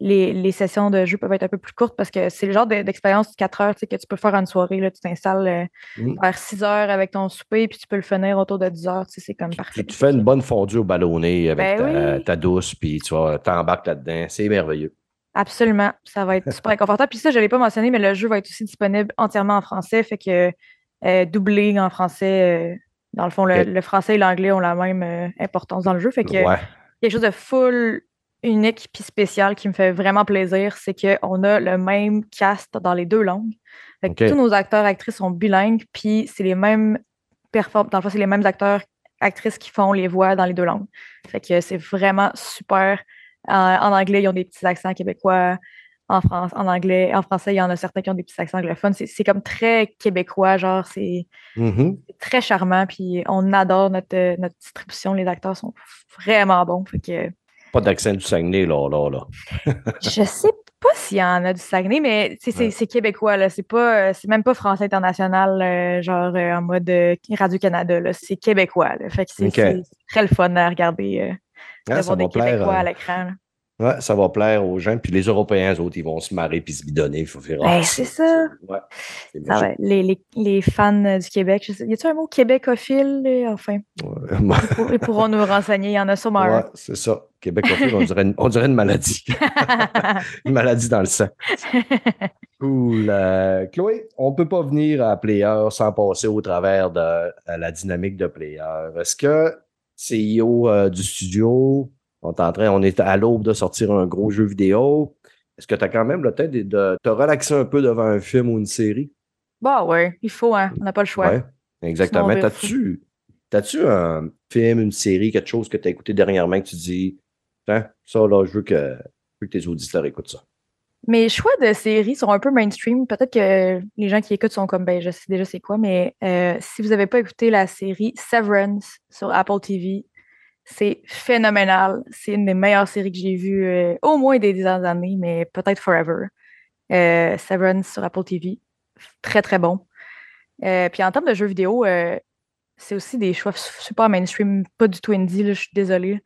les, les, sessions de jeu peuvent être un peu plus courtes parce que c'est le genre d'expérience de 4 heures que tu peux faire en une soirée. Là, tu t'installes euh, vers 6 heures avec ton souper puis tu peux le finir autour de 10 heures. C'est comme parfait. Tu, fais une bonne fondue au ballonné avec ben ta, douce puis tu t'embarques là-dedans. C'est merveilleux. Absolument. Ça va être super confortable. Puis ça, je ne l'ai pas mentionné, mais le jeu va être aussi disponible entièrement en français. Fait que doublé en français dans le fond, le, français et l'anglais ont la même euh, importance dans le jeu. Fait que quelque chose de full unique puis spécial qui me fait vraiment plaisir, c'est qu'on a le même cast dans les deux langues. Tous nos acteurs actrices sont bilingues, puis c'est les mêmes perform dans le fond, c'est les mêmes acteurs actrices qui font les voix dans les deux langues. Fait que c'est vraiment super. en anglais, ils ont des petits accents québécois en, France, en anglais. En français, il y en a certains qui ont des petits accents anglophones. C'est comme très québécois, genre, c'est mm-hmm. très charmant. Puis on adore notre, notre distribution. Les acteurs sont vraiment bons. que... Pas d'accent du Saguenay, là, là, là. [laughs] je sais pas s'il y en a du Saguenay, mais c'est québécois, là. C'est pas, c'est même pas français international, euh, genre euh, en mode euh, Radio-Canada, C'est québécois, Fait que c'est très le fun à regarder. Ah, des Québécois à l'écran. Ouais, ça va plaire aux gens. Puis les Européens, eux autres, ils vont se marrer puis se bidonner. Il faut faire. Ben, Ah, c'est ça. Ouais. C'est Ça va, les, les, les fans euh, du Québec, je sais, y a-t-il un mot québécophile? Enfin, Ouais. [laughs] ils pour- ils pourront nous renseigner. Il y en a sûrement Ouais, c'est ça. Québec, on, dirait une, on dirait une maladie. un. [laughs] une maladie dans le sang. Cool. Euh, Chloé, on ne peut pas venir à Player sans passer au travers de à la dynamique de Player. Est-ce que CEO euh, du studio, on est, on à l'aube de sortir un gros jeu vidéo? Est-ce que tu as quand même le temps de, de te relaxer un peu devant un film ou une série? bah ouais, il faut, hein. On n'a pas le choix. Ouais, exactement. T'as-tu t'as-tu un film, une série, quelque chose que tu as écouté dernièrement que tu dis, Tiens, ça là, je veux que, je veux que tes auditeurs écoutent ça? Mes choix de séries sont un peu mainstream. Peut-être que les gens qui écoutent sont comme, ben, je sais déjà c'est quoi, mais euh, si vous n'avez pas écouté la série Severance sur Apple TV, c'est phénoménal. C'est une des meilleures séries que j'ai vues euh, au moins des dizaines d'années, mais peut-être forever. Euh, Severance sur Apple TV, très très bon. Euh, puis en termes de jeux vidéo, euh, c'est aussi des choix super mainstream, pas du tout indie, là, je suis désolée.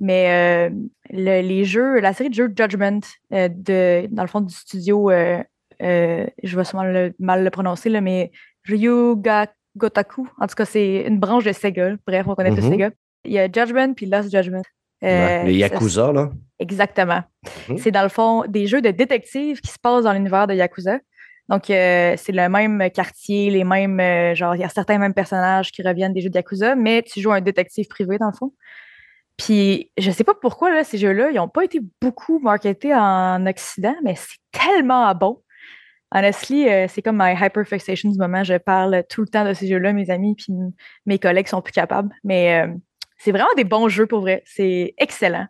Mais le- les jeux, la série de jeux Judgment, de, dans le fond du studio, je vais sûrement le- mal le prononcer, là, mais Ryuga Gotaku. En tout cas, c'est une branche de Sega. Bref, on connaît tous Mhm. Sega. Il y a Judgment puis Lost Judgment. Euh, les ça- Yakuza, là. Exactement. Mhm. C'est dans le fond des jeux de détectives qui se passent dans l'univers de Yakuza. Donc, euh, c'est le même quartier, les mêmes, euh, genre, il y a certains mêmes personnages qui reviennent des jeux de Yakuza, mais tu joues un détective privé dans le fond. Puis, je sais pas pourquoi, là, ces jeux-là, ils n'ont pas été beaucoup marketés en Occident, mais c'est tellement bon. Honestly, euh, c'est comme my hyperfixation du moment. Je parle tout le temps de ces jeux-là, mes amis, puis mes collègues sont plus capables. Mais c'est vraiment des bons jeux pour vrai. C'est excellent.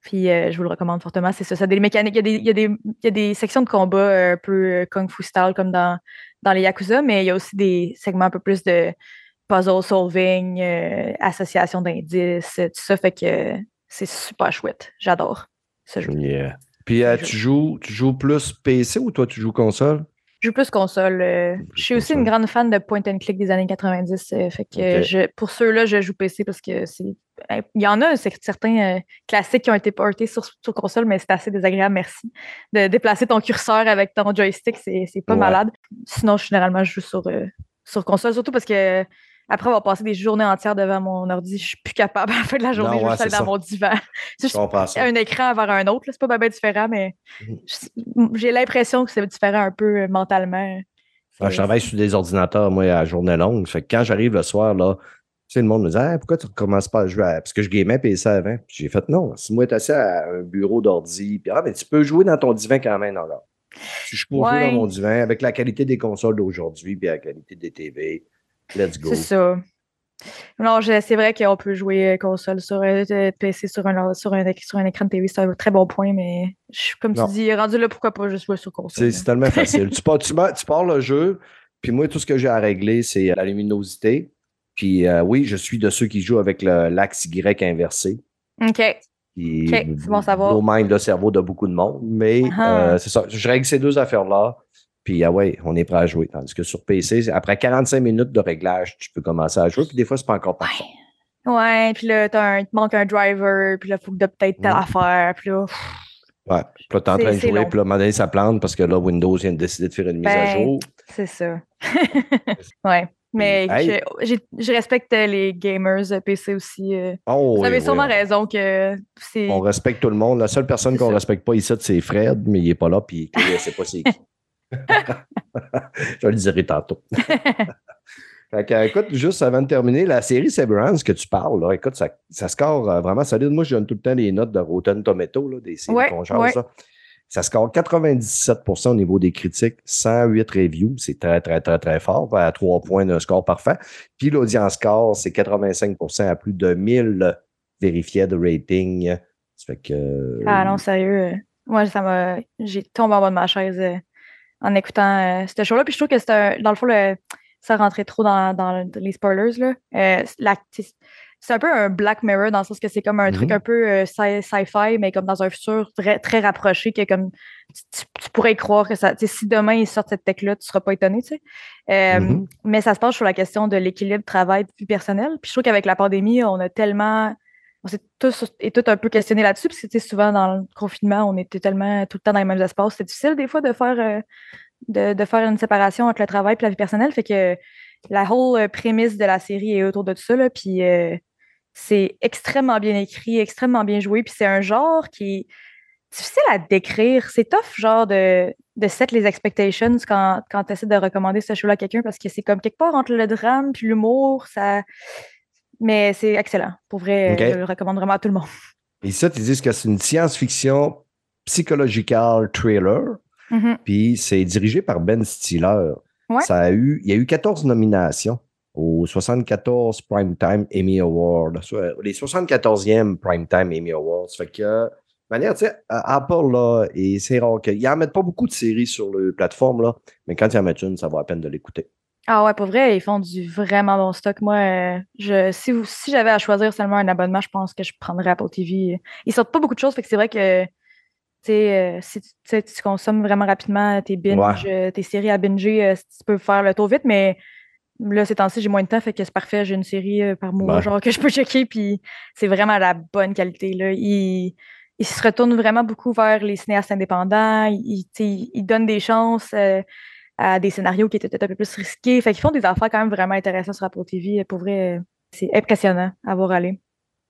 Puis euh, je vous le recommande fortement. C'est ça. Ça a des mécaniques. Il y a des, il y a des, il y a des sections de combat euh, un peu euh, kung fu style comme dans, dans les Yakuza, mais il y a aussi des segments un peu plus de puzzle solving, euh, association d'indices, tout ça. Fait que c'est super chouette. J'adore ce jeu. Yeah. Puis euh, tu, joues, tu joues plus PC ou toi, tu joues console? Je joue plus console. euh, je suis aussi une grande fan de point and click des années 90. euh, fait que je, pour ceux-là, je joue PC parce que c'est. euh, Il y en a c'est- certains euh, classiques qui ont été portés sur, sur console, mais c'est assez désagréable, merci. De déplacer ton curseur avec ton joystick, c'est pas Ouais. malade. Sinon, généralement, je joue sur, sur console, surtout parce que après avoir passé des journées entières devant mon ordi, je suis plus capable à la fin de la journée, Non, je ouais, aller c'est dans ça. mon divan. [laughs] Je juste ça. un écran vers un autre, c'est pas bien différent, mais Mhm. je- j'ai l'impression que c'est différent un peu euh, mentalement. Je travaille sur des ordinateurs, moi, à journée longue. Fait que quand j'arrive le soir, là, tu sais, le monde me dit pourquoi tu ne recommences pas à jouer à... Parce que je gamais PC avant. Puis j'ai fait non. Si moi, tu assis à un bureau d'ordi, puis ah, mais tu peux jouer dans ton divan quand même. Si je peux jouer dans mon divan avec la qualité des consoles d'aujourd'hui, puis la qualité des TV, let's go. C'est ça. Non, c'est vrai qu'on peut jouer euh, console sur euh, euh, PC sur un, sur, un, sur un écran de TV, c'est un très bon point, mais je- comme Non. tu dis, rendu là, pourquoi pas juste jouer sur console? C'est tellement [laughs] facile. tu, pars, tu, pars- tu pars le jeu, puis moi, tout ce que j'ai à régler, c'est la luminosité. Puis euh, oui, je suis de ceux qui jouent avec le- l'axe Y inversé. OK. qui c'est bon savoir. blow mind le cerveau de beaucoup de monde. Mais Ah. euh, c'est ça. Je règle ces deux affaires-là. Puis, ah ouais, on est prêt à jouer. Tandis que sur PC, après 45 minutes de réglage, tu peux commencer à jouer. Puis des fois, c'est pas encore parfait. Ouais, puis là, il te manque un driver, puis là, il faut que tu updates telle Mm. affaire, puis là, pff, Ouais. Puis là, t'es en train de jouer, puis là, à un moment donné, ça plante parce que là, Windows vient de décider de faire une mise à Ben, jour. c'est ça. [laughs] [laughs] ouais. Mais Hey. je, respecte les gamers PC aussi. euh. Oh, Vous oui, avez oui, sûrement on- raison que c'est. On respecte tout le monde. La seule personne qu'on respecte pas ici, c'est Fred, mais il est pas là, puis il sait pas c'est [laughs] qui. [laughs] Je le dirai tantôt. [laughs] Fait que, écoute, juste avant de terminer, la série Severance que tu parles, là, écoute, ça, ça score euh, vraiment solide. Moi, je donne tout le temps les notes de Rotten Tomato, là, des séries Ouais, qu'on ouais. là. Ça score 97% au niveau des critiques, 108 reviews. C'est très, très, très, très fort, à trois points d'un score parfait. Puis l'audience score, c'est 85% à plus de 1000 vérifiés de rating. Ça fait que. Ah non, sérieux. Moi, ça m'a. J'ai tombé en bas de ma chaise euh, en écoutant euh, cette show-là. Puis je trouve que un- dans le fond, le- ça rentrait trop dans, dans les spoilers. Là. Euh, c'est c'est un peu un Black Mirror dans le sens que c'est comme un truc Mhm. un peu euh, sci- sci-fi, mais comme dans un futur très, très rapproché, que comme tu, pourrais croire que ça. Si demain ils sortent cette tech-là, tu ne seras pas étonné, tu sais. Euh, Mhm. Mais ça se passe sur la question de l'équilibre travail-vie personnel. Puis je trouve qu'avec la pandémie, on a tellement on s'est tous et tout un peu questionné là-dessus, parce que souvent dans le confinement, on était tellement tout le temps dans les mêmes espaces. C'est difficile des fois de faire, euh, de, faire une séparation entre le travail et la vie personnelle. Fait que la whole prémisse de la série est autour de tout ça. Là, puis c'est extrêmement bien écrit, extrêmement bien joué. Puis c'est un genre qui est difficile à décrire. C'est tough, genre, de, de set les expectations quand, quand tu essaies de recommander ce show-là à quelqu'un parce que c'est comme quelque part entre le drame puis l'humour. Ça... Mais c'est excellent. Pour vrai, je le recommande vraiment à tout le monde. [laughs] Et ça, tu dis que c'est une science-fiction psychological trailer. Mm-hmm. Puis c'est dirigé par Ben Stiller. Ça a eu, il y a eu 14 nominations aux 74 Primetime Emmy Awards, les 74e Primetime Emmy Awards. Fait que manière, tu sais, Apple, là, et c'est rare qu'ils n'en mettent pas beaucoup de séries sur le plateforme, là, mais quand ils en mettent une, ça vaut la peine de l'écouter. Ah ouais, pour vrai, ils font du vraiment bon stock. Moi, euh, je, si, si j'avais à choisir seulement un abonnement, je pense que je prendrais Apple TV. Ils sortent pas beaucoup de choses, fait que c'est vrai que euh, si tu, consommes vraiment rapidement tes binge, euh, tes séries à binger, tu peux faire le tour vite, mais là, ces temps-ci, j'ai moins de temps, fait que c'est parfait. J'ai une série par mois, genre que je peux checker, puis c'est vraiment la bonne qualité. Là. Ils, il se retourne vraiment beaucoup vers les cinéastes indépendants. Il, il, donne des chances euh, à des scénarios qui étaient peut-être un peu plus risqués. Fait qu'ils font des affaires quand même vraiment intéressantes sur Apple TV. Pour vrai, c'est impressionnant à voir aller.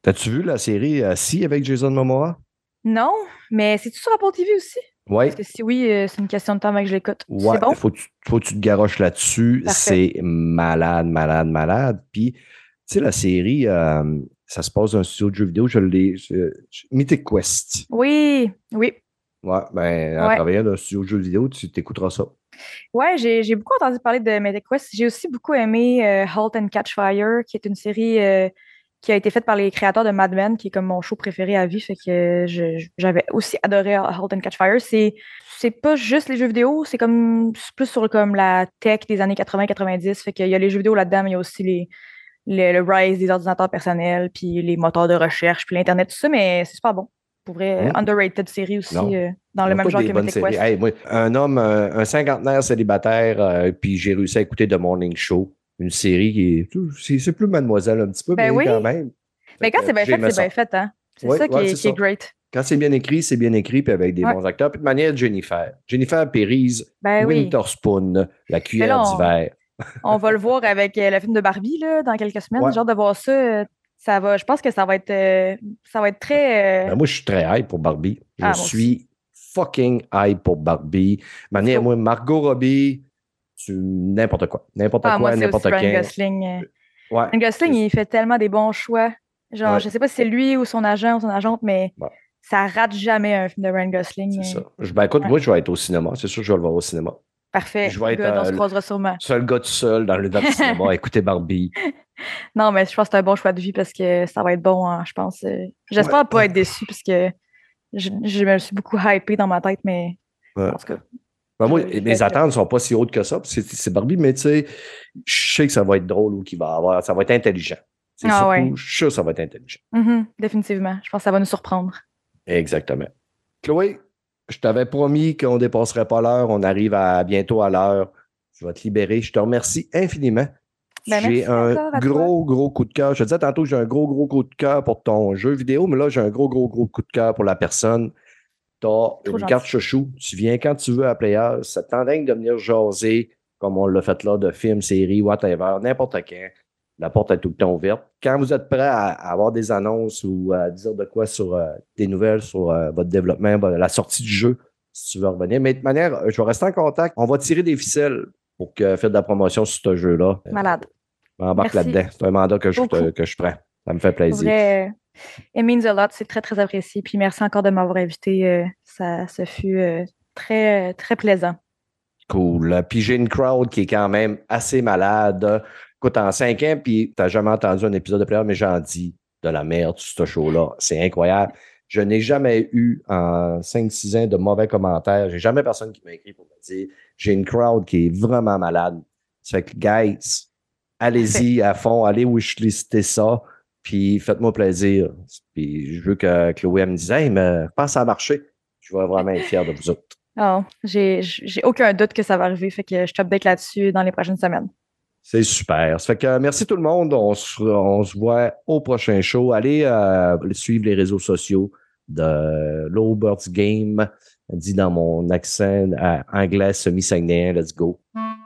T'as-tu vu la série euh, Si avec Jason Momoa? Non, mais c'est-tu sur Apple TV aussi? Oui. Parce que si oui, euh, c'est une question de temps avant que je l'écoute. Ouais, bon? faut, faut que tu te garoches là-dessus. C'est malade, malade, malade. Puis, tu sais, la série, ça se passe dans un studio de jeux vidéo. Je l'ai. Mythic Quest. Oui, oui. Ouais, ben, en travaillant dans un studio de jeux vidéo, tu t'écouteras ça. Ouais, j'ai beaucoup entendu parler de Mythic Quest. J'ai aussi beaucoup aimé euh, Halt and Catch Fire, qui est une série euh, qui a été faite par les créateurs de Mad Men, qui est comme mon show préféré à vie. Fait que j'avais aussi adoré Halt and Catch Fire. C'est c'est pas juste les jeux vidéo, c'est comme plus sur comme la tech des années 80-90. Fait y a les jeux vidéo là-dedans, mais il y a aussi les, le, rise des ordinateurs personnels, puis les moteurs de recherche, puis l'Internet, tout ça, mais c'est super bon. Pour vrai, mmh. underrated série aussi, euh, dans le même genre que Mythic Quest. un homme, un, cinquantenaire célibataire, euh, puis j'ai réussi à écouter The Morning Show, une série qui est. C'est plus mademoiselle un petit peu, ben mais quand même. Mais quand c'est bien fait, c'est bien fait, hein? C'est ça, qui, est, qui great. Quand c'est bien écrit, c'est bien écrit, puis avec des bons acteurs. Puis de manière Jennifer. Jennifer Pérez, ben Winterspoon, La cuillère d'hiver on va le [laughs] voir avec euh, le film de Barbie là, dans quelques semaines. Genre de voir ça, ça va. Je pense que ça va être, euh, ça va être très. Ben, moi, je suis très hype pour Barbie. Je ah, suis fucking hype pour Barbie. Manière, moi, Margot Robbie, n'importe quoi. N'importe ah, quoi, n'importe quoi. Ryan Gosling. Ryan Gosling, il fait tellement des bons choix. Genre, je sais pas si c'est lui ou son agent ou son agente, mais ça rate jamais un film de Ryan Gosling. C'est ça. Ben, écoute, moi, je vais être au cinéma. C'est sûr que je vais le voir au cinéma. Parfait. Je vais être on se croisera sûrement. Seul gars tout seul dans le, cinéma, [laughs] écouter Barbie. Non, mais je pense que c'est un bon choix de vie parce que ça va être bon, hein, je pense. Euh, j'espère pas être déçu parce que je, me suis beaucoup hypé dans ma tête, mais en tout cas. Ben, moi, mes attentes ne sont pas si hautes que ça. C'est Barbie, mais tu sais, je sais que ça va être drôle ou qu'il va avoir. Ça va être intelligent. C'est ah, surtout, je suis sûr que ça va être intelligent. Mm-hmm, définitivement. Je pense que ça va nous surprendre. Exactement. Chloé, je t'avais promis qu'on ne dépasserait pas l'heure. On arrive à bientôt à l'heure. Je vais te libérer. Je te remercie infiniment. Ben, j'ai un gros, gros coup de cœur. Je te disais tantôt j'ai un gros, gros coup de cœur pour ton jeu vidéo, mais là, j'ai un gros, gros, gros coup de cœur pour la personne. Tu as une carte chouchou. Tu viens quand tu veux à Players. Ça t'endagne de venir jaser, comme on l'a fait là, de films, séries, whatever, n'importe quand. La porte est tout le temps ouverte. Quand vous êtes prêt à, avoir des annonces ou à dire de quoi sur euh, des nouvelles sur euh, votre développement, la sortie du jeu, si tu veux revenir. Mais de manière, je vais rester en contact. On va tirer des ficelles pour faire de la promotion sur ce jeu-là. Malade. Je m'embarque là-dedans. C'est un mandat que je, que je prends. Ça me fait plaisir. it means a lot. C'est très, très apprécié. Puis merci encore de m'avoir invité. ça, ça fut très, très plaisant. Cool. Puis j'ai une crowd qui est quand même assez malade. Écoute, en cinq ans, puis tu n'as jamais entendu un épisode de Player, mais j'en dis de la merde sur ce show-là. C'est incroyable. Je n'ai jamais eu en 5-6 ans de mauvais commentaires. J'ai jamais personne qui m'a écrit pour me dire j'ai une crowd qui est vraiment malade. Ça fait que, guys, allez-y à fond, allez wishlister ça, puis faites-moi plaisir. Puis je veux que Chloé me dise Hey, mais pense à marcher. Je vais vraiment être fier de vous autres. [laughs] Oh, j'ai aucun doute que ça va arriver. Fait que je t'update là-dessus dans les prochaines semaines. C'est super. Ça fait que merci tout le monde. On se, on se voit au prochain show. Allez euh, suivre les réseaux sociaux de Low Birds Game, dit dans mon accent anglais semi-saguenéen. Let's go.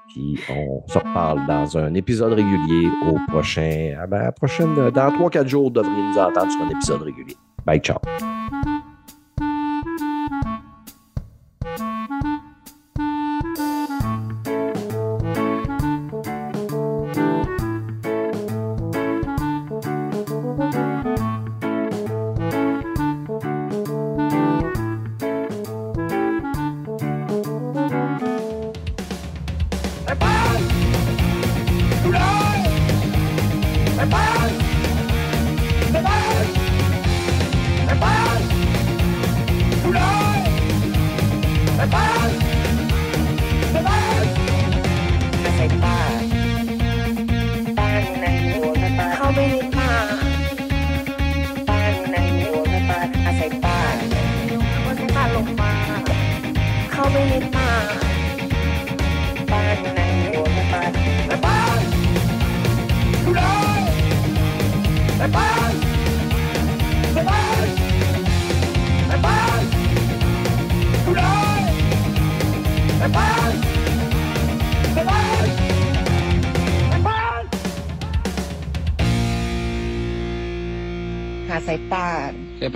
Puis on se reparle dans un épisode régulier au prochain. ben, prochaine, dans 3-4 jours, vous devriez nous entendre sur un épisode régulier. Bye, ciao.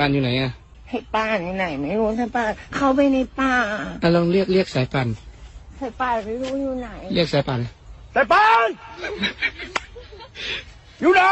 ายป่านอยู่ไหนอะให้ป่านอยู่ไหนไม่รู้สายป่านเข้าไปในป่าอะลองเรียกเรียกสายป่านสายป่านไม่รู้อยู่ไหน เรียกสายป่านสายปานอยู่ไหน